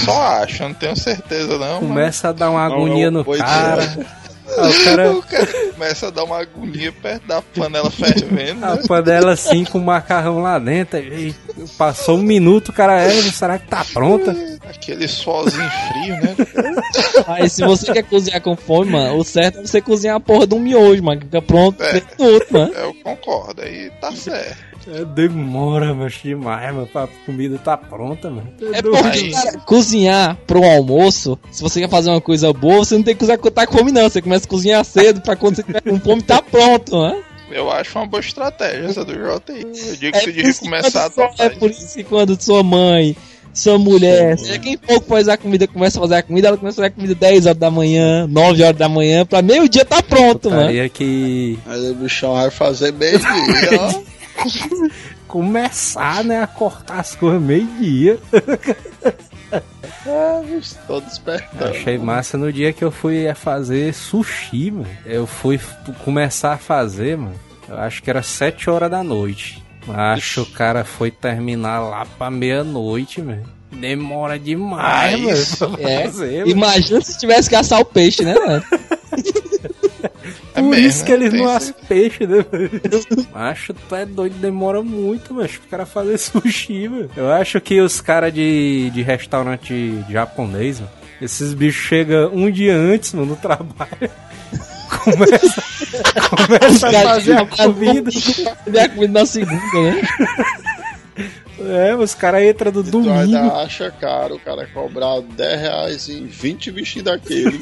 Só acho, eu não tenho certeza não. Começa a dar uma Não, agonia é uma no cara. ideia. Ah, o cara. O cara começa a dar uma agonia perto da panela fervendo, A panela assim com o macarrão lá dentro. E passou um minuto, o cara é, será que tá pronta? Aquele sozinho frio, né? Aí se você quer cozinhar com fome, mano, o certo é você cozinhar a porra de um miojo, mano, que fica pronto É. dentro do outro, mano. Eu concordo, aí tá certo. É, demora, mas demais, mano. A comida tá pronta, mano. É doido. porque, cara, cozinhar pro almoço, se você quer fazer uma coisa boa, você não tem que cozinhar quando tá com fome, não. Você começa a cozinhar cedo pra quando você tiver com fome, tá pronto, né? Eu acho uma boa estratégia essa do JI. Eu digo que É você por, devia isso que começar a quando, adotar é por isso que quando sua mãe, sua mulher, seja quem que faz a comida, começa a fazer a comida, ela começa a fazer a comida 10 horas da manhã, 9 horas da manhã, pra meio-dia tá pronto, mano. Aí é que Aí o bichão vai fazer bem dia, ó. começar, né, a cortar as coisas meio-dia. Ah, Tô despertando. Achei massa no dia que eu fui a fazer sushi, mano. Eu fui começar a fazer, mano. Eu acho que era 7 horas da noite. Acho que o cara foi terminar lá pra meia-noite, mano. Demora demais, Ah, mano. É, fazer, mano. Imagina se tivesse que assar o peixe, né, mano? É Por mesmo, isso que eles não assam peixe, né, mano? Acho tu é doido, demora muito, mas o cara fazer sushi, mano. Eu acho que os caras de, de restaurante japonês, mano, esses bichos chegam um dia antes, mano, no trabalho. Começa, começa a fazer a comida. Fazer a comida na segunda, né? É, os caras entram no Tu domingo. ainda acha caro o cara cobrar 10 reais em 20 bichinhos daquele.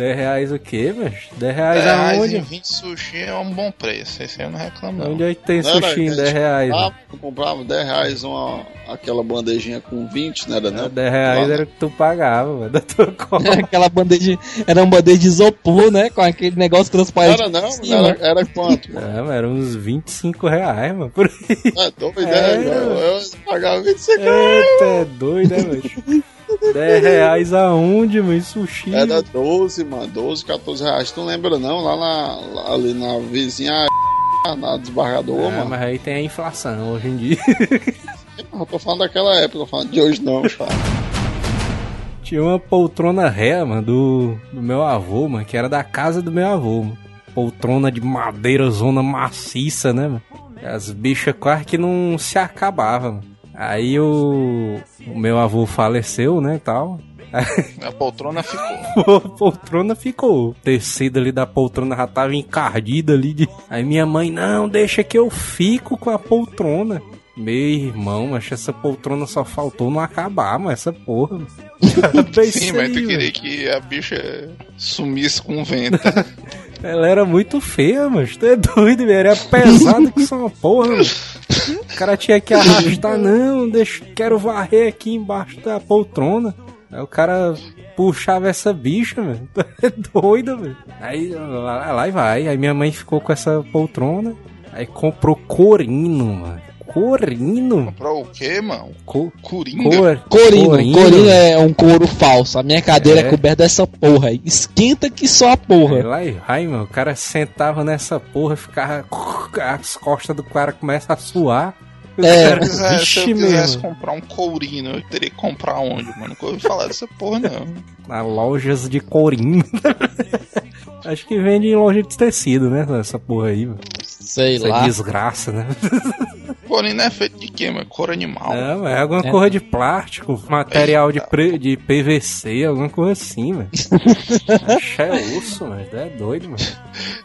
10 reais o quê, velho? 10 reais 10 reais aonde? em 20 sushi é um bom preço. Esse aí eu não reclamo, não. Onde é que tem Não sushi em que 10 reais? Ah, velho? tu comprava 10 reais uma, aquela bandejinha com 20, não era não? 10 reais Lá, era o que tu pagava, mano, da tua conta. Aquela bandeja, era uma bandeja de isopor, né? Com aquele negócio Não transparente. era não? cima. Era, era quanto? mano? É, mano, era uns 25 reais, mano, por aí. É, doido, É. é, eu, eu pagava 25 Eita, é doido, né, velho? 10 reais aonde, mano? Sushi. Era 12, mano, 12, 14 reais. Tu lembra não? Lá, na, lá ali na vizinha, na desembargadora, É, mano. mas aí tem a inflação hoje em dia. Eu tô falando daquela época, tô falando de hoje não, cara. Tinha uma poltrona ré, mano, do, do meu avô, mano, que era da casa do meu avô, mano. Poltrona de madeira, zona maciça, né, mano? As bichas quase que não se acabavam, mano. Aí o, o meu avô faleceu, né, tal. A poltrona ficou. A poltrona ficou. O tecido ali da poltrona já tava encardida ali. De... Aí minha mãe, não, deixa que eu fico com a poltrona. Meu irmão, mas essa poltrona só faltou não acabar, mas essa porra. Sim, mas tu queria que a bicha sumisse com o vento. Ela era muito feia, mas tu é doido, velho. Era pesado que só uma porra, mano. O cara tinha que arrastar, não, deixa, quero varrer aqui embaixo da poltrona. Aí o cara puxava essa bicha, velho. Tu é doido, velho. Aí lá, lá e vai. Aí minha mãe ficou com essa poltrona. Aí comprou corino, mano. Corino? Comprou o quê, mano? Co Coringa? cor Corino, corino, é um couro falso. A minha cadeira é, É. coberta dessa porra. aí. Esquenta que só a Aí porra. lá e vai, mano. O cara sentava nessa porra, ficava. As costas do cara começam a suar. É. Se eu quisesse- se Vixe eu quisesse mesmo. comprar um courino, eu teria que comprar onde, mano? Nunca ouvi falar dessa porra, não. Na lojas de corinho. Acho que vende em loja de tecido, né? Essa porra aí, mano. Sei Essa lá. desgraça, né? Porém, é feito de quê, mano? Cor animal. Não, é alguma É. coisa de plástico, material de, pre- de PVC, alguma coisa assim, velho. É osso, mas é doido, mano.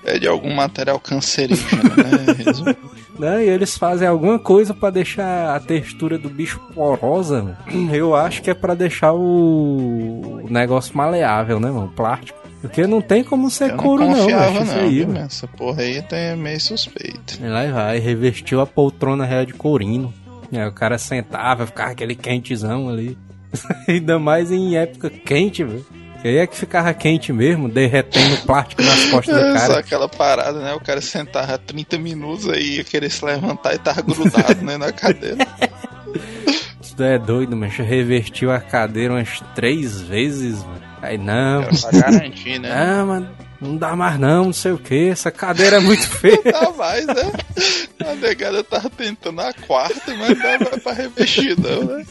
É de algum material cancerígeno, né? Não, e eles fazem alguma coisa pra deixar a textura do bicho porosa, mano. Eu acho que é pra deixar o, o negócio maleável, né, mano? O plástico. Porque não tem como ser Eu não couro, não, confiava, isso não. aí, viu. Essa porra aí é meio suspeito. E lá vai, revestiu a poltrona real de courino. E aí o cara sentava, ficava aquele quentezão ali. Ainda mais em época quente, velho. Que aí é que ficava quente mesmo, derretendo o plástico nas costas do É só cara. aquela parada, né? O cara sentava 30 minutos aí, ia querer se levantar e tava grudado, né, na cadeira. Isso é doido, mas revestiu a cadeira umas três vezes, mano. Aí não, Era pra garantir, né? ah, mano, não dá mais não, não sei o que, essa cadeira é muito feia. Dá mais, né? A negada tava tentando a quarta, mas não dá mais pra revestir, não, né?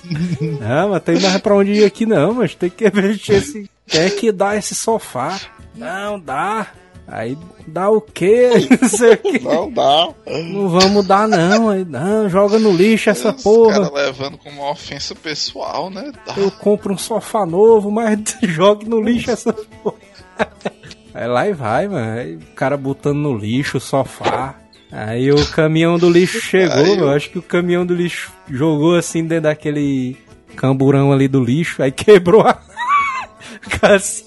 Não, mas tem mais pra onde ir aqui não, mas tem que revestir esse. Tem que dar esse sofá. Não, dá. Aí dá o quê? Não sei o quê. Não dá. Não vamos dar não, aí, não, joga no lixo essa Os porra. caras levando como uma ofensa pessoal, né? Dá. Eu compro um sofá novo, mas jogue no lixo essa porra. Aí lá e vai, mano. Aí o cara botando no lixo o sofá. Aí o caminhão do lixo chegou, eu o- acho que o caminhão do lixo jogou assim dentro daquele camburão ali do lixo, aí quebrou a. assim.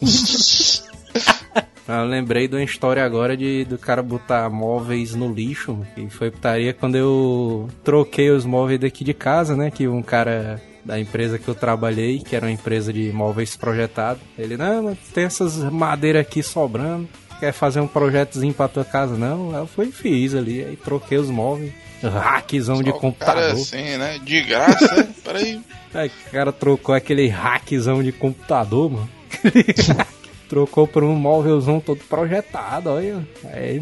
Eu lembrei de uma história agora de do cara botar móveis no lixo. E foi putaria quando eu troquei os móveis daqui de casa, né? Que um cara da empresa que eu trabalhei, que era uma empresa de móveis projetado, ele, não, tem essas madeiras aqui sobrando. Quer fazer um projetozinho pra tua casa? Não, eu fui e fiz ali. Aí troquei os móveis. Hackzão de Só computador. Cara assim, né? De graça, né? Peraí. Aí o cara trocou aquele hackzão de computador, mano. trocou por um móvelzão todo projetado, olha. Aí,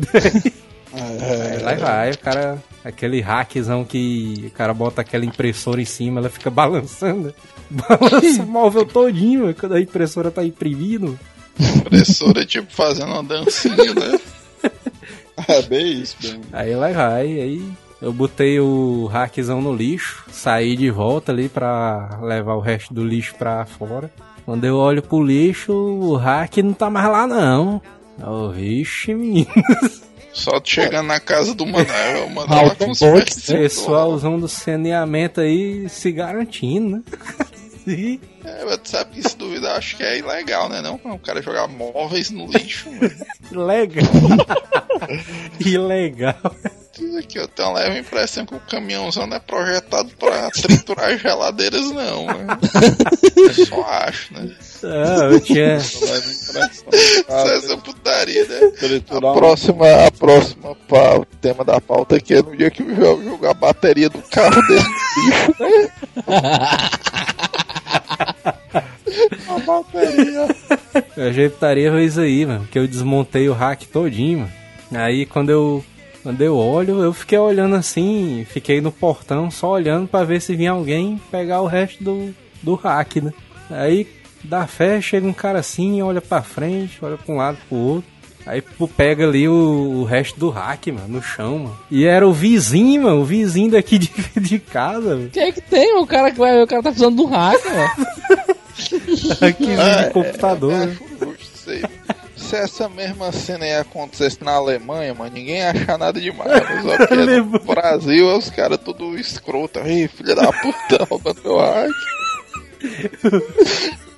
aí lá vai, o cara. Aquele hackzão que o cara bota aquela impressora em cima, ela fica balançando. Balança o móvel todinho, quando a impressora tá imprimindo. Impressora, tipo, fazendo uma dancinha, né? É bem isso mesmo. Aí lá vai, aí eu botei o hackzão no lixo, saí de volta ali pra levar o resto do lixo pra fora. Quando eu olho pro lixo, o hack não tá mais lá não. Oh, vixe, menino. Só tu chegando na casa do Manel, o Manel Ah, lá com os Pessoalzão do saneamento aí se garantindo, né? Sim. É, mas tu sabe que se duvidar, acho que é ilegal, né? Não, o cara jogar móveis no lixo, mano. Legal. Ilegal. Isso aqui eu tenho uma leve impressão que o caminhãozão não é projetado pra triturar geladeiras, não, né? Eu só acho, né? Ah. Isso Ah, é essa putaria, né? um- próxima, a próxima pa, o tema da pauta aqui é no dia que o João jogar a bateria do carro dele no lixo, né? a bateria. Eu ajeitaria isso aí, mano. Que eu desmontei o hack todinho, mano. Aí quando eu. Quando eu olho, eu fiquei olhando assim, fiquei no portão só olhando pra ver se vinha alguém pegar o resto do, do hack, né? Aí da fé chega um cara assim, olha pra frente, olha pra um lado pro outro. Aí pega ali o, o resto do hack, mano, no chão, mano. E era o vizinho, mano, o vizinho daqui de, de casa, velho. O que é que tem? O cara que vai, o cara tá precisando um hack, velho. Aqui de computador. Se essa mesma cena aí acontecesse na Alemanha, mano, ninguém ia achar nada demais. Mas só no. Brasil é os caras tudo escroto. Ei, filha da puta, roubando meu hack.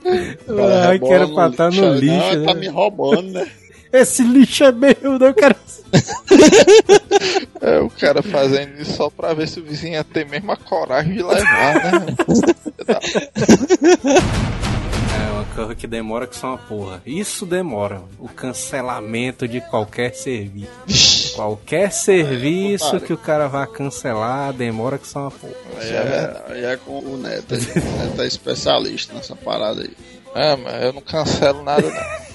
Ah, rebola que era pra estar no aí, lixo, Não, né? tá me roubando, né? Esse lixo é meu, não quero. É, o cara fazendo isso só pra ver se o vizinho ia ter mesmo a coragem de levar, né? É uma coisa que demora que só uma porra. Isso demora. O cancelamento de qualquer serviço. Qualquer serviço que o cara vá cancelar, demora que só uma porra. Aí é, aí é com o Neto. O Neto é especialista nessa parada aí. É, mas eu não cancelo nada, não.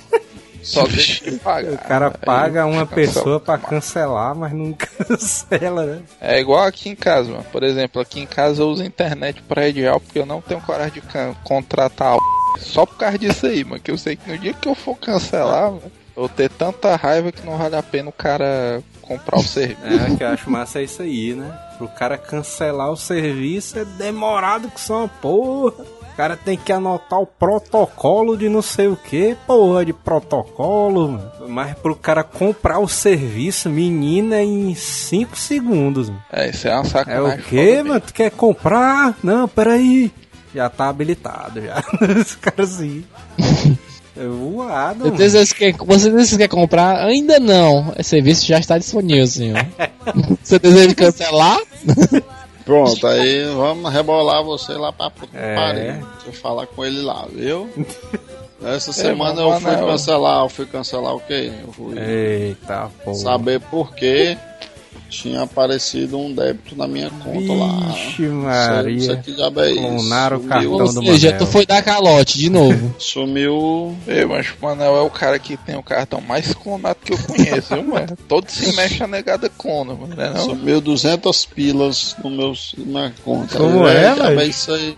Só deixa de pagar. O cara paga uma pessoa pra cancelar, mas não cancela, né? É igual aqui em casa, mano. Por exemplo, aqui em casa eu uso internet predial porque eu não tenho coragem de contratar a só por causa disso aí, mano. Que eu sei que no dia que eu for cancelar, mano, Eu ter tanta raiva que não vale a pena o cara comprar o serviço. É, que eu acho massa é isso aí, né? Pro cara cancelar o serviço é demorado que só uma porra. O cara tem que anotar o protocolo de não sei o que, porra de protocolo, mano. Mas pro cara comprar o serviço, menina, é em 5 segundos, mano. É, isso é uma É sacanagem. o quê, mano? Tu quer comprar? Não, peraí. Já tá habilitado, já. Os caras assim. É voado, mano. Você quer, você deseja quer comprar? Ainda não. Esse serviço já está disponível, senhor. você deseja cancelar? Pronto, aí vamos rebolar você lá pra puta É. pariu. Deixa eu falar com ele lá, viu? Essa É, semana vamos eu fui né? cancelar, eu fui cancelar o quê? Eu fui Eita, porra. saber por que tinha aparecido um débito na minha conta lá. Vixe, Maria. sei que diabo é isso. Clonaram o Sumiu- cartão. Ou do seja, Manel. tu foi dar calote de novo. Sumiu. Ei, mas o Manel é o cara que tem o cartão mais clonado que eu conheço, viu, mano? Todo se mexe a negada clona, mano, não é não? Sumiu 200 pilas no meu, na minha conta. Como é, velho, velho? É isso aí.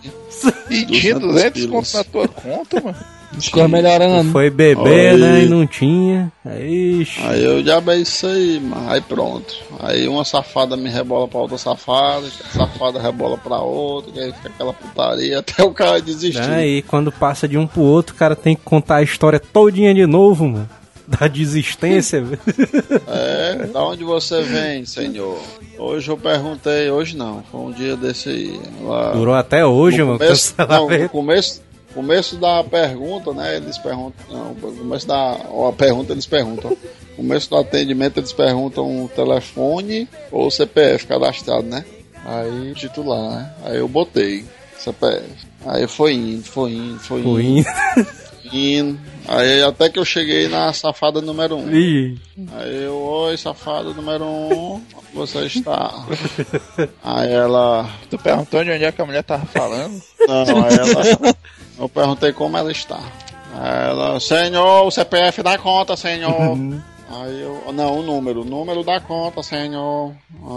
E tinha 200 200 pilas. conto na tua conta, mano? As coisas melhorando. Foi beber, Oi. né? E não tinha. Ixi. Aí eu diabo é isso aí, mano. Aí pronto. Aí uma safada me rebola pra outra safada, safada rebola pra outra, que aí fica aquela putaria até o cara desistir. Aí quando passa de um pro outro, o cara tem que contar a história todinha de novo, mano. Da desistência, velho. É, da onde você vem, senhor? Hoje eu perguntei, hoje não, foi um dia desse aí. Lá, Durou até hoje, no mano. começo, não, no começo, começo da pergunta, né? Eles perguntam. Não, começo da ó, a pergunta eles perguntam. Começo do atendimento eles perguntam o telefone ou o CPF cadastrado, né? Aí titular, né? Aí eu botei CPF. Aí foi indo, foi indo, foi indo, Ruim. indo. Aí até que eu cheguei na safada número um. Ih, Aí eu, oi, safada número um, onde você está? Aí ela, Tu perguntou de onde é que a mulher tava falando? não, aí ela, eu perguntei como ela está. Aí ela, senhor, o CPF da conta, senhor. Aí eu, não, o número, o número da conta, senhor.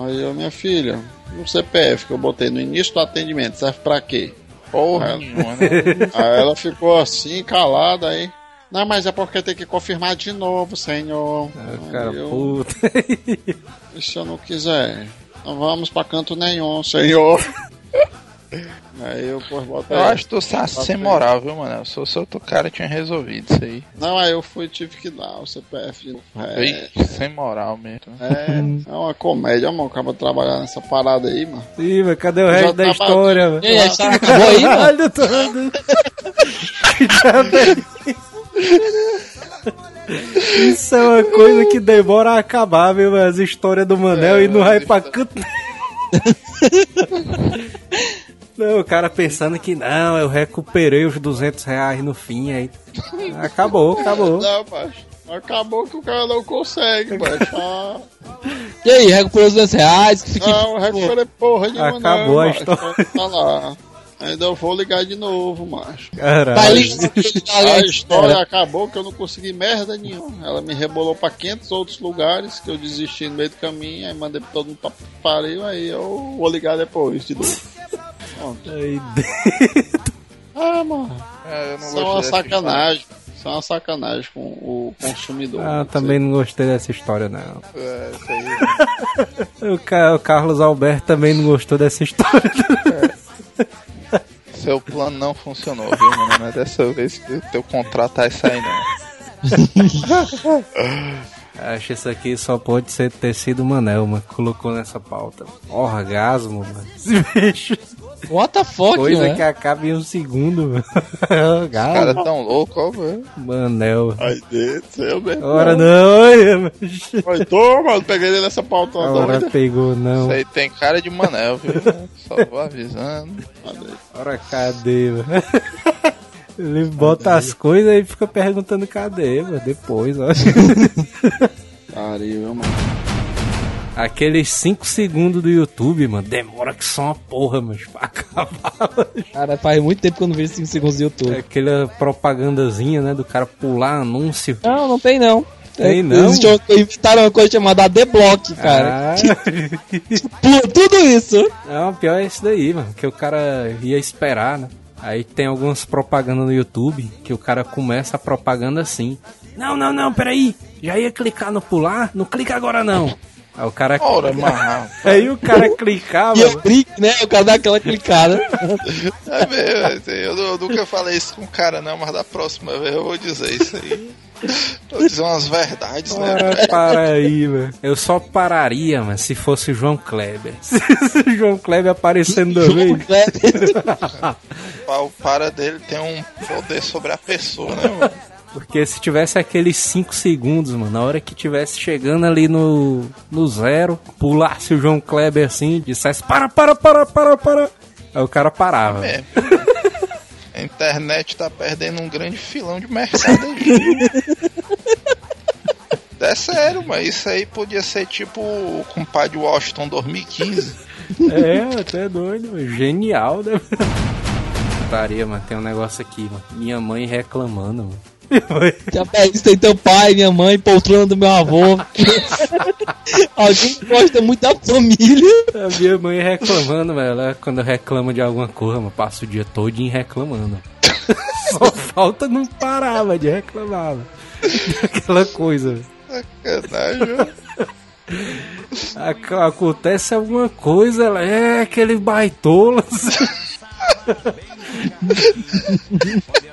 Aí eu, minha filha, o CPF que eu botei no início do atendimento, serve pra quê? Porra É. nenhuma, né? Aí ela ficou assim, calada aí. Não, mas é porque tem que confirmar de novo, senhor. o cara, eu, puta. E se eu não quiser? Não vamos pra canto nenhum, senhor. aí eu, pô, botei. Eu acho que tu tá sem moral, viu, mano? Se eu sou outro cara, tinha resolvido isso aí. Não, aí eu fui tive que dar o CPF de novo. É, Ih, sem moral mesmo. é, é uma comédia, mano. Acaba trabalhar nessa parada aí, mano. Ih, mas cadê o resto da tava- história, mano? E aí, a história acabou aí, mano? Caralho, tô andando. Isso é uma coisa que demora a acabar, viu? mano? As histórias do Manel e não vai pra canto. Não, o cara pensando que não, eu recuperei os 200 reais no fim, aí. Acabou, acabou. Não, macho. Acabou que o cara não consegue, macho. Ah, E aí, recuperou os 200 reais? Que fique... não, eu recuperei porra nenhuma, Acabou não, a macho. história. Tá lá. Ainda eu vou ligar de novo, macho. Caralho. ligar A história acabou que eu não consegui merda nenhuma. Ela me rebolou pra 500 outros lugares que eu desisti no meio do caminho, aí mandei pra todo mundo pra pariu, aí eu vou ligar depois de novo. Aí, Ah, mano, É, eu não isso é gosto uma sacanagem. Isso é uma sacanagem com o consumidor. Ah, também não gostei dessa história, não. É, isso aí. O, Ca- o Carlos Alberto também não gostou dessa história. Seu plano não funcionou, viu, mano? Não é dessa vez que o teu contrato vai sair, não. Acho isso aqui só pode ser ter sido o Manel, mano, que colocou nessa pauta. Orgasmo, mano. Esse bicho. What the fuck, Coisa mano? que acaba em um segundo, mano. Os caras tão loucos, ó, velho. Manel. Ai, desceu mesmo. Ora não. Foi, tô, mano, peguei ele nessa pauta Ora doida. pegou, não. Isso aí tem cara de Manel, viu? Só vou avisando. Ora cadê, mano? Ele bota as coisas e fica perguntando cadê, mano. Depois, ó. Pariu, mano. Aqueles 5 segundos do YouTube, mano, demora que só uma porra, mano, pra acabar. Cara, faz muito tempo que eu não vejo 5 segundos do YouTube. Aquela propagandazinha, né, do cara pular anúncio. Não, não tem não. Tem É, não? Uma, inventaram uma coisa chamada ADBlock, cara. Ah, Pula tudo isso. não, pior é isso daí, mano, que o cara ia esperar, né? Aí tem algumas propagandas no YouTube que o cara começa a propaganda assim. Não, não, não, peraí. Já ia clicar no pular? Não clica agora não. Aí o cara. Ora, mas Aí o cara clicava. E eu clique, né? O cara dá aquela clicada. É mesmo, eu, eu nunca falei isso com o cara, não, mas da próxima vez eu vou dizer isso aí. Vou dizer umas verdades, né? Ora, para aí, velho. Eu só pararia, mas se fosse o João Kleber. Se o João Kleber aparecendo também. O para dele tem um poder sobre a pessoa, né? mano? Porque se tivesse aqueles 5 segundos, mano, na hora que tivesse chegando ali no, no zero, pulasse o João Kleber assim, dissesse para, para, para, para, para. Aí o cara parava. É. A internet tá perdendo um grande filão de mercado. É sério, mas isso aí podia ser tipo o compadre Washington 2015. É, até doido, mano. Genial, né? Putaria, mano, tem um negócio aqui, mano. Minha mãe reclamando, mano. Já isso, tem teu pai, minha mãe, poltrona do meu avô. Alguém gosta muito da família. A minha mãe reclamando, velho. Ela, quando reclama de alguma coisa, mano, passa o dia todinho reclamando. Só falta não parar, mano, de reclamar, mano. Aquela coisa. Sacanagem. Acontece alguma coisa, ela é aquele baitola.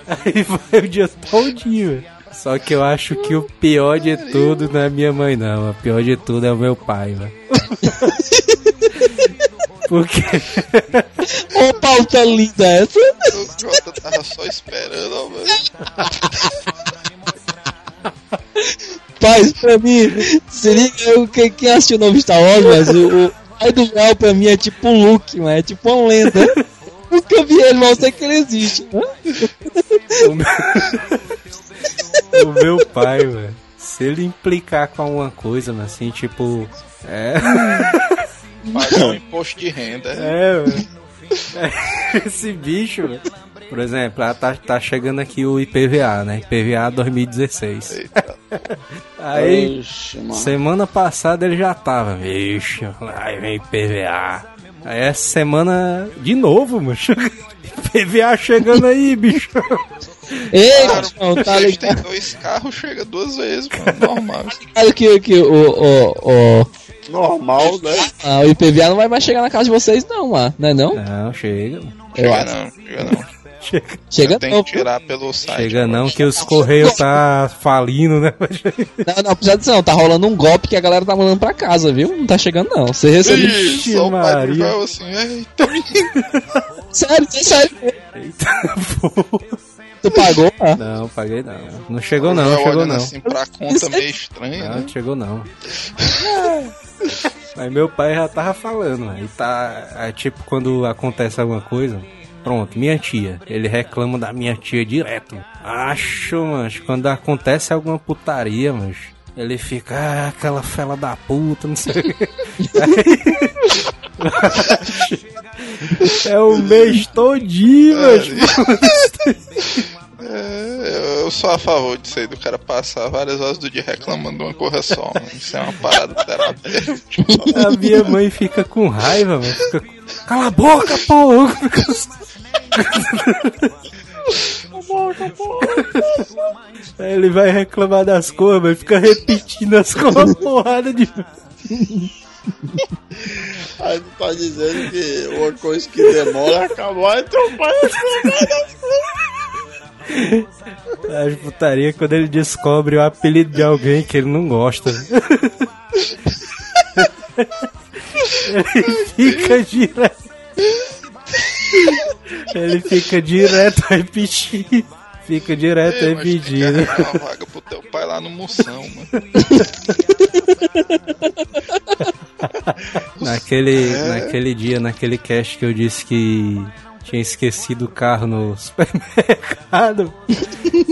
Aí vai o dia todinho, velho. Só que eu acho que o pior de tudo não é minha mãe, não. O pior de tudo é o meu pai, velho. Porque Ô, pauta linda essa. O Jota tava só esperando, ó, mano. Paz, pra mim, seria eu, quem, quem assistiu o novo Star Wars, mas o, o pai do Mel pra mim é tipo um Luke, mas é tipo uma lenda. Nunca vi ele, mas eu sei que ele existe. o meu, o meu pai, velho, se ele implicar com alguma coisa, mano, assim, tipo. É. Pagar um imposto de renda. É, velho. É, Esse bicho, velho. Por exemplo, ah, tá, tá chegando aqui o IPVA, né? IPVA 2016. Eita. Aí, Ixi, semana passada ele já tava, bicho, aí vem IPVA. Aí essa semana, de novo, mano. IPVA chegando aí, bicho. Ei, Claro, não, tá ligado dois carros, chega duas vezes, mano. Normal. que, que o, o, o, Normal, né? ah, o IPVA não vai mais chegar na casa de vocês, não, mano. Não é não? Não, chega. Eu Chega acho. não, chega não. Chega, Chega Tem não. que tirar pelo site. chega não, que os Correios tá falindo, né? Não, não, precisa disso não. Tá rolando um golpe que a galera tá mandando pra casa, viu? Não tá chegando não. Você recebeu. Ih, só o pai do Maria. Joel assim, eita, Sério, sério. Eita, pô. Tu pagou? Ah. Não, paguei não. Não chegou não, Joel chegou não. assim pra conta meio estranha, Não, né? chegou não. Mas meu pai já tava falando, aí tá. É tipo quando acontece alguma coisa. Pronto, minha tia. Ele reclama da minha tia direto. Acho, mas quando acontece alguma putaria, mas ele fica, ah, aquela fela da puta, não sei o. Aí- É o mês todinho, mas É, eu sou a favor disso aí, do cara passar várias horas do dia reclamando de uma coisa só, mano. Isso é uma parada terapêutica. A minha mãe fica com raiva, mano. Fica. Cala a boca, porra! Aí ele vai reclamar das coisas, mas fica repetindo as coisas uma porrada de. Aí tu tá dizendo que uma coisa que demora a acabar é teu pai As putaria quando ele descobre o apelido de alguém que ele não gosta. ele fica direto. Ele fica direto repetindo. Fica direto repetindo. arranjar uma vaga pro teu pai lá no Moção, mano. Naquele, naquele dia, naquele cast que eu disse que tinha esquecido o carro no supermercado.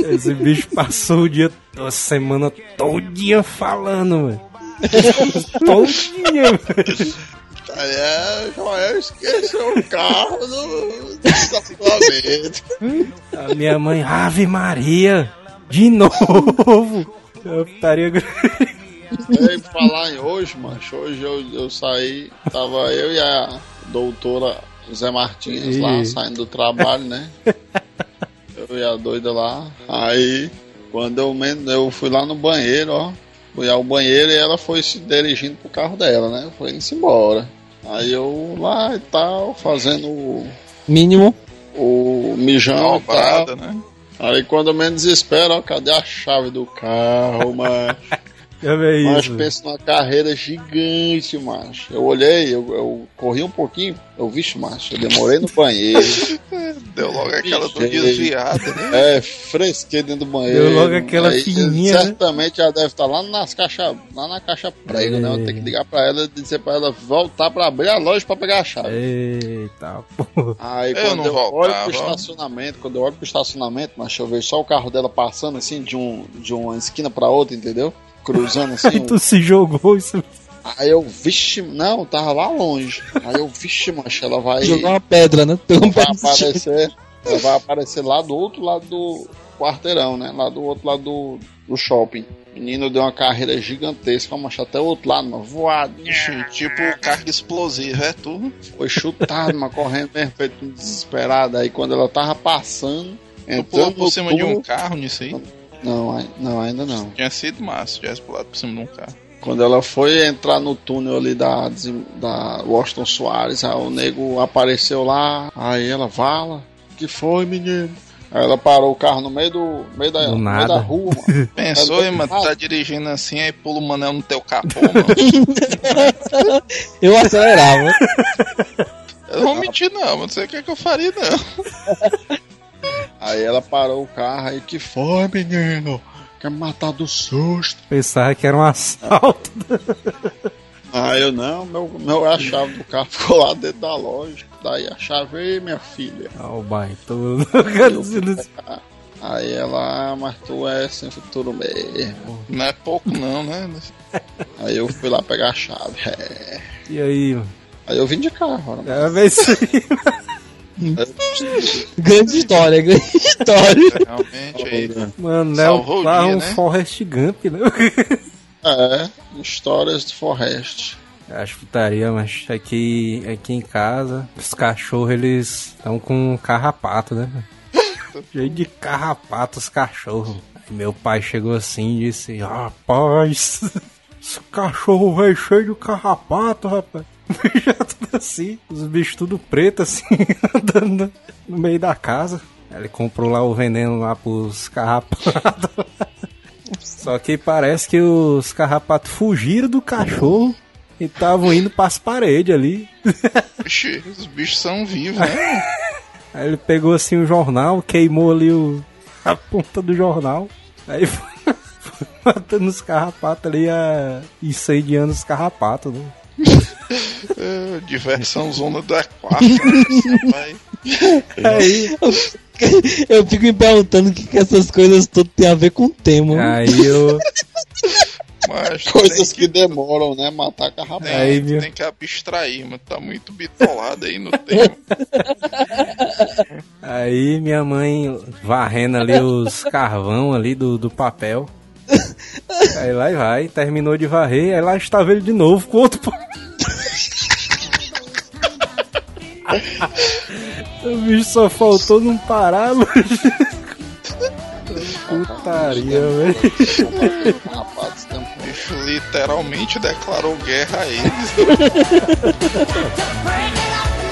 Esse bicho passou o dia, a semana todinha falando, mano. Todinha, mano. É, Joel esqueceu o carro no do estacionamento. A minha mãe, Ave Maria, de novo. Eu estaria Ei, falar em hoje, macho, hoje eu, eu saí, tava eu e a doutora Zé Martins Ih. lá, saindo do trabalho, né? Eu e a doida lá. Aí, quando eu, eu fui lá no banheiro, ó. Fui ao banheiro e ela foi se dirigindo pro carro dela, né? Foi indo-se embora. Aí eu lá e tal, fazendo o, Mínimo. o mijão e tal. Dobrada, né? Aí quando eu menos espero, ó, cadê a chave do carro, mano? Vê Mas isso. pensa numa carreira gigante, macho. Eu olhei, eu, eu corri um pouquinho, eu vixe, macho, eu demorei no banheiro. Deu logo aquela desviada, né? é, fresquei dentro do banheiro. Deu logo aquela Aí, fininha, né? Certamente ela deve estar lá nas caixas, lá na caixa prego, né? Eu tenho que ligar pra ela e dizer pra ela voltar pra abrir a loja pra pegar a chave. Eita, porra. Aí Eu quando não eu olho voltava. pro estacionamento, quando eu olho pro estacionamento, mas eu vejo só o carro dela passando assim de, um, de uma esquina pra outra, entendeu? Cruzando assim. Aí tu se jogou isso. Aí eu, vixe, não, tava lá longe. Aí eu, vixe, mancha, ela vai, Jogou uma pedra, né? Um vai aparecer. Ela vai aparecer lá do outro lado do quarteirão, né? Lá do outro lado do, do shopping. Menino deu uma carreira gigantesca, mancha até o outro lado, mas voado. Bicho, tipo carga explosiva, é tu? Foi chutado, mas correndo mesmo, feito um desesperado. Aí quando ela tava passando, Tu pulou entrando por cima de um carro nisso aí? Não, não, ainda não. Tinha sido massa, tivesse pulado por cima de um carro. Quando ela foi entrar no túnel ali da, da Washington Soares, aí o nego apareceu lá, aí ela vala, que foi, menino? Aí ela parou o carro no meio do meio da, Do meio nada. da rua, mano. Pensou, hein, mano? Tu tá dirigindo assim, aí pula o manel no teu capô, mano. Eu acelerava. Eu não vou mentir, não, mas não sei o que, é que eu faria, não. Aí ela parou o carro, aí que foi, menino? Quer me matar do susto? Pensava que era um assalto. Aí eu não, meu, meu a chave do carro ficou lá dentro da loja. Daí a chave, ei, minha filha. Ó, o. Reduzindo- Aí ela, "Ah, mas tu é sem futuro mesmo. Não é pouco, não, né? Aí eu fui lá pegar a chave. É. E aí, mano? Aí eu vim de carro, né? Isso aí. Grande história, grande história. Realmente, aí. Mano, é Salvou um, o lá dia, um né? Forrest Gump, né? É, histórias do Forrest. Acho putaria, mas aqui, aqui em casa, os cachorros, eles estão com carrapato, né? Cheio de carrapato os cachorros. Aí meu pai chegou assim e disse, rapaz, esse cachorro velho cheio de carrapato, rapaz. Já tudo assim, os bichos tudo preto assim, andando no meio da casa. Ele comprou lá o veneno lá pros carrapatos. Só que parece que os carrapatos fugiram do cachorro e estavam indo pras paredes ali. Os bichos são vivos, né? Aí ele pegou assim o jornal, queimou ali o, a ponta do jornal. Aí foi, foi matando os carrapatos ali, a, incendiando os carrapatos, né? Diversão zona do aquário. Aí, Eu fico me perguntando o que, que essas coisas todas têm a ver com o tema. aí eu. Mas Coisas tem que demoram, né? Matar carrapato. tem, Aí, viu? tem que abstrair, mas tá muito bitolado aí no tempo. Aí minha mãe varrendo ali os carvão ali do, do papel. Aí lá e vai, terminou de varrer, aí lá estava ele de novo com outro pa- O bicho só faltou não parar, mano. Putaria, velho. Tempo. O bicho literalmente declarou guerra a eles.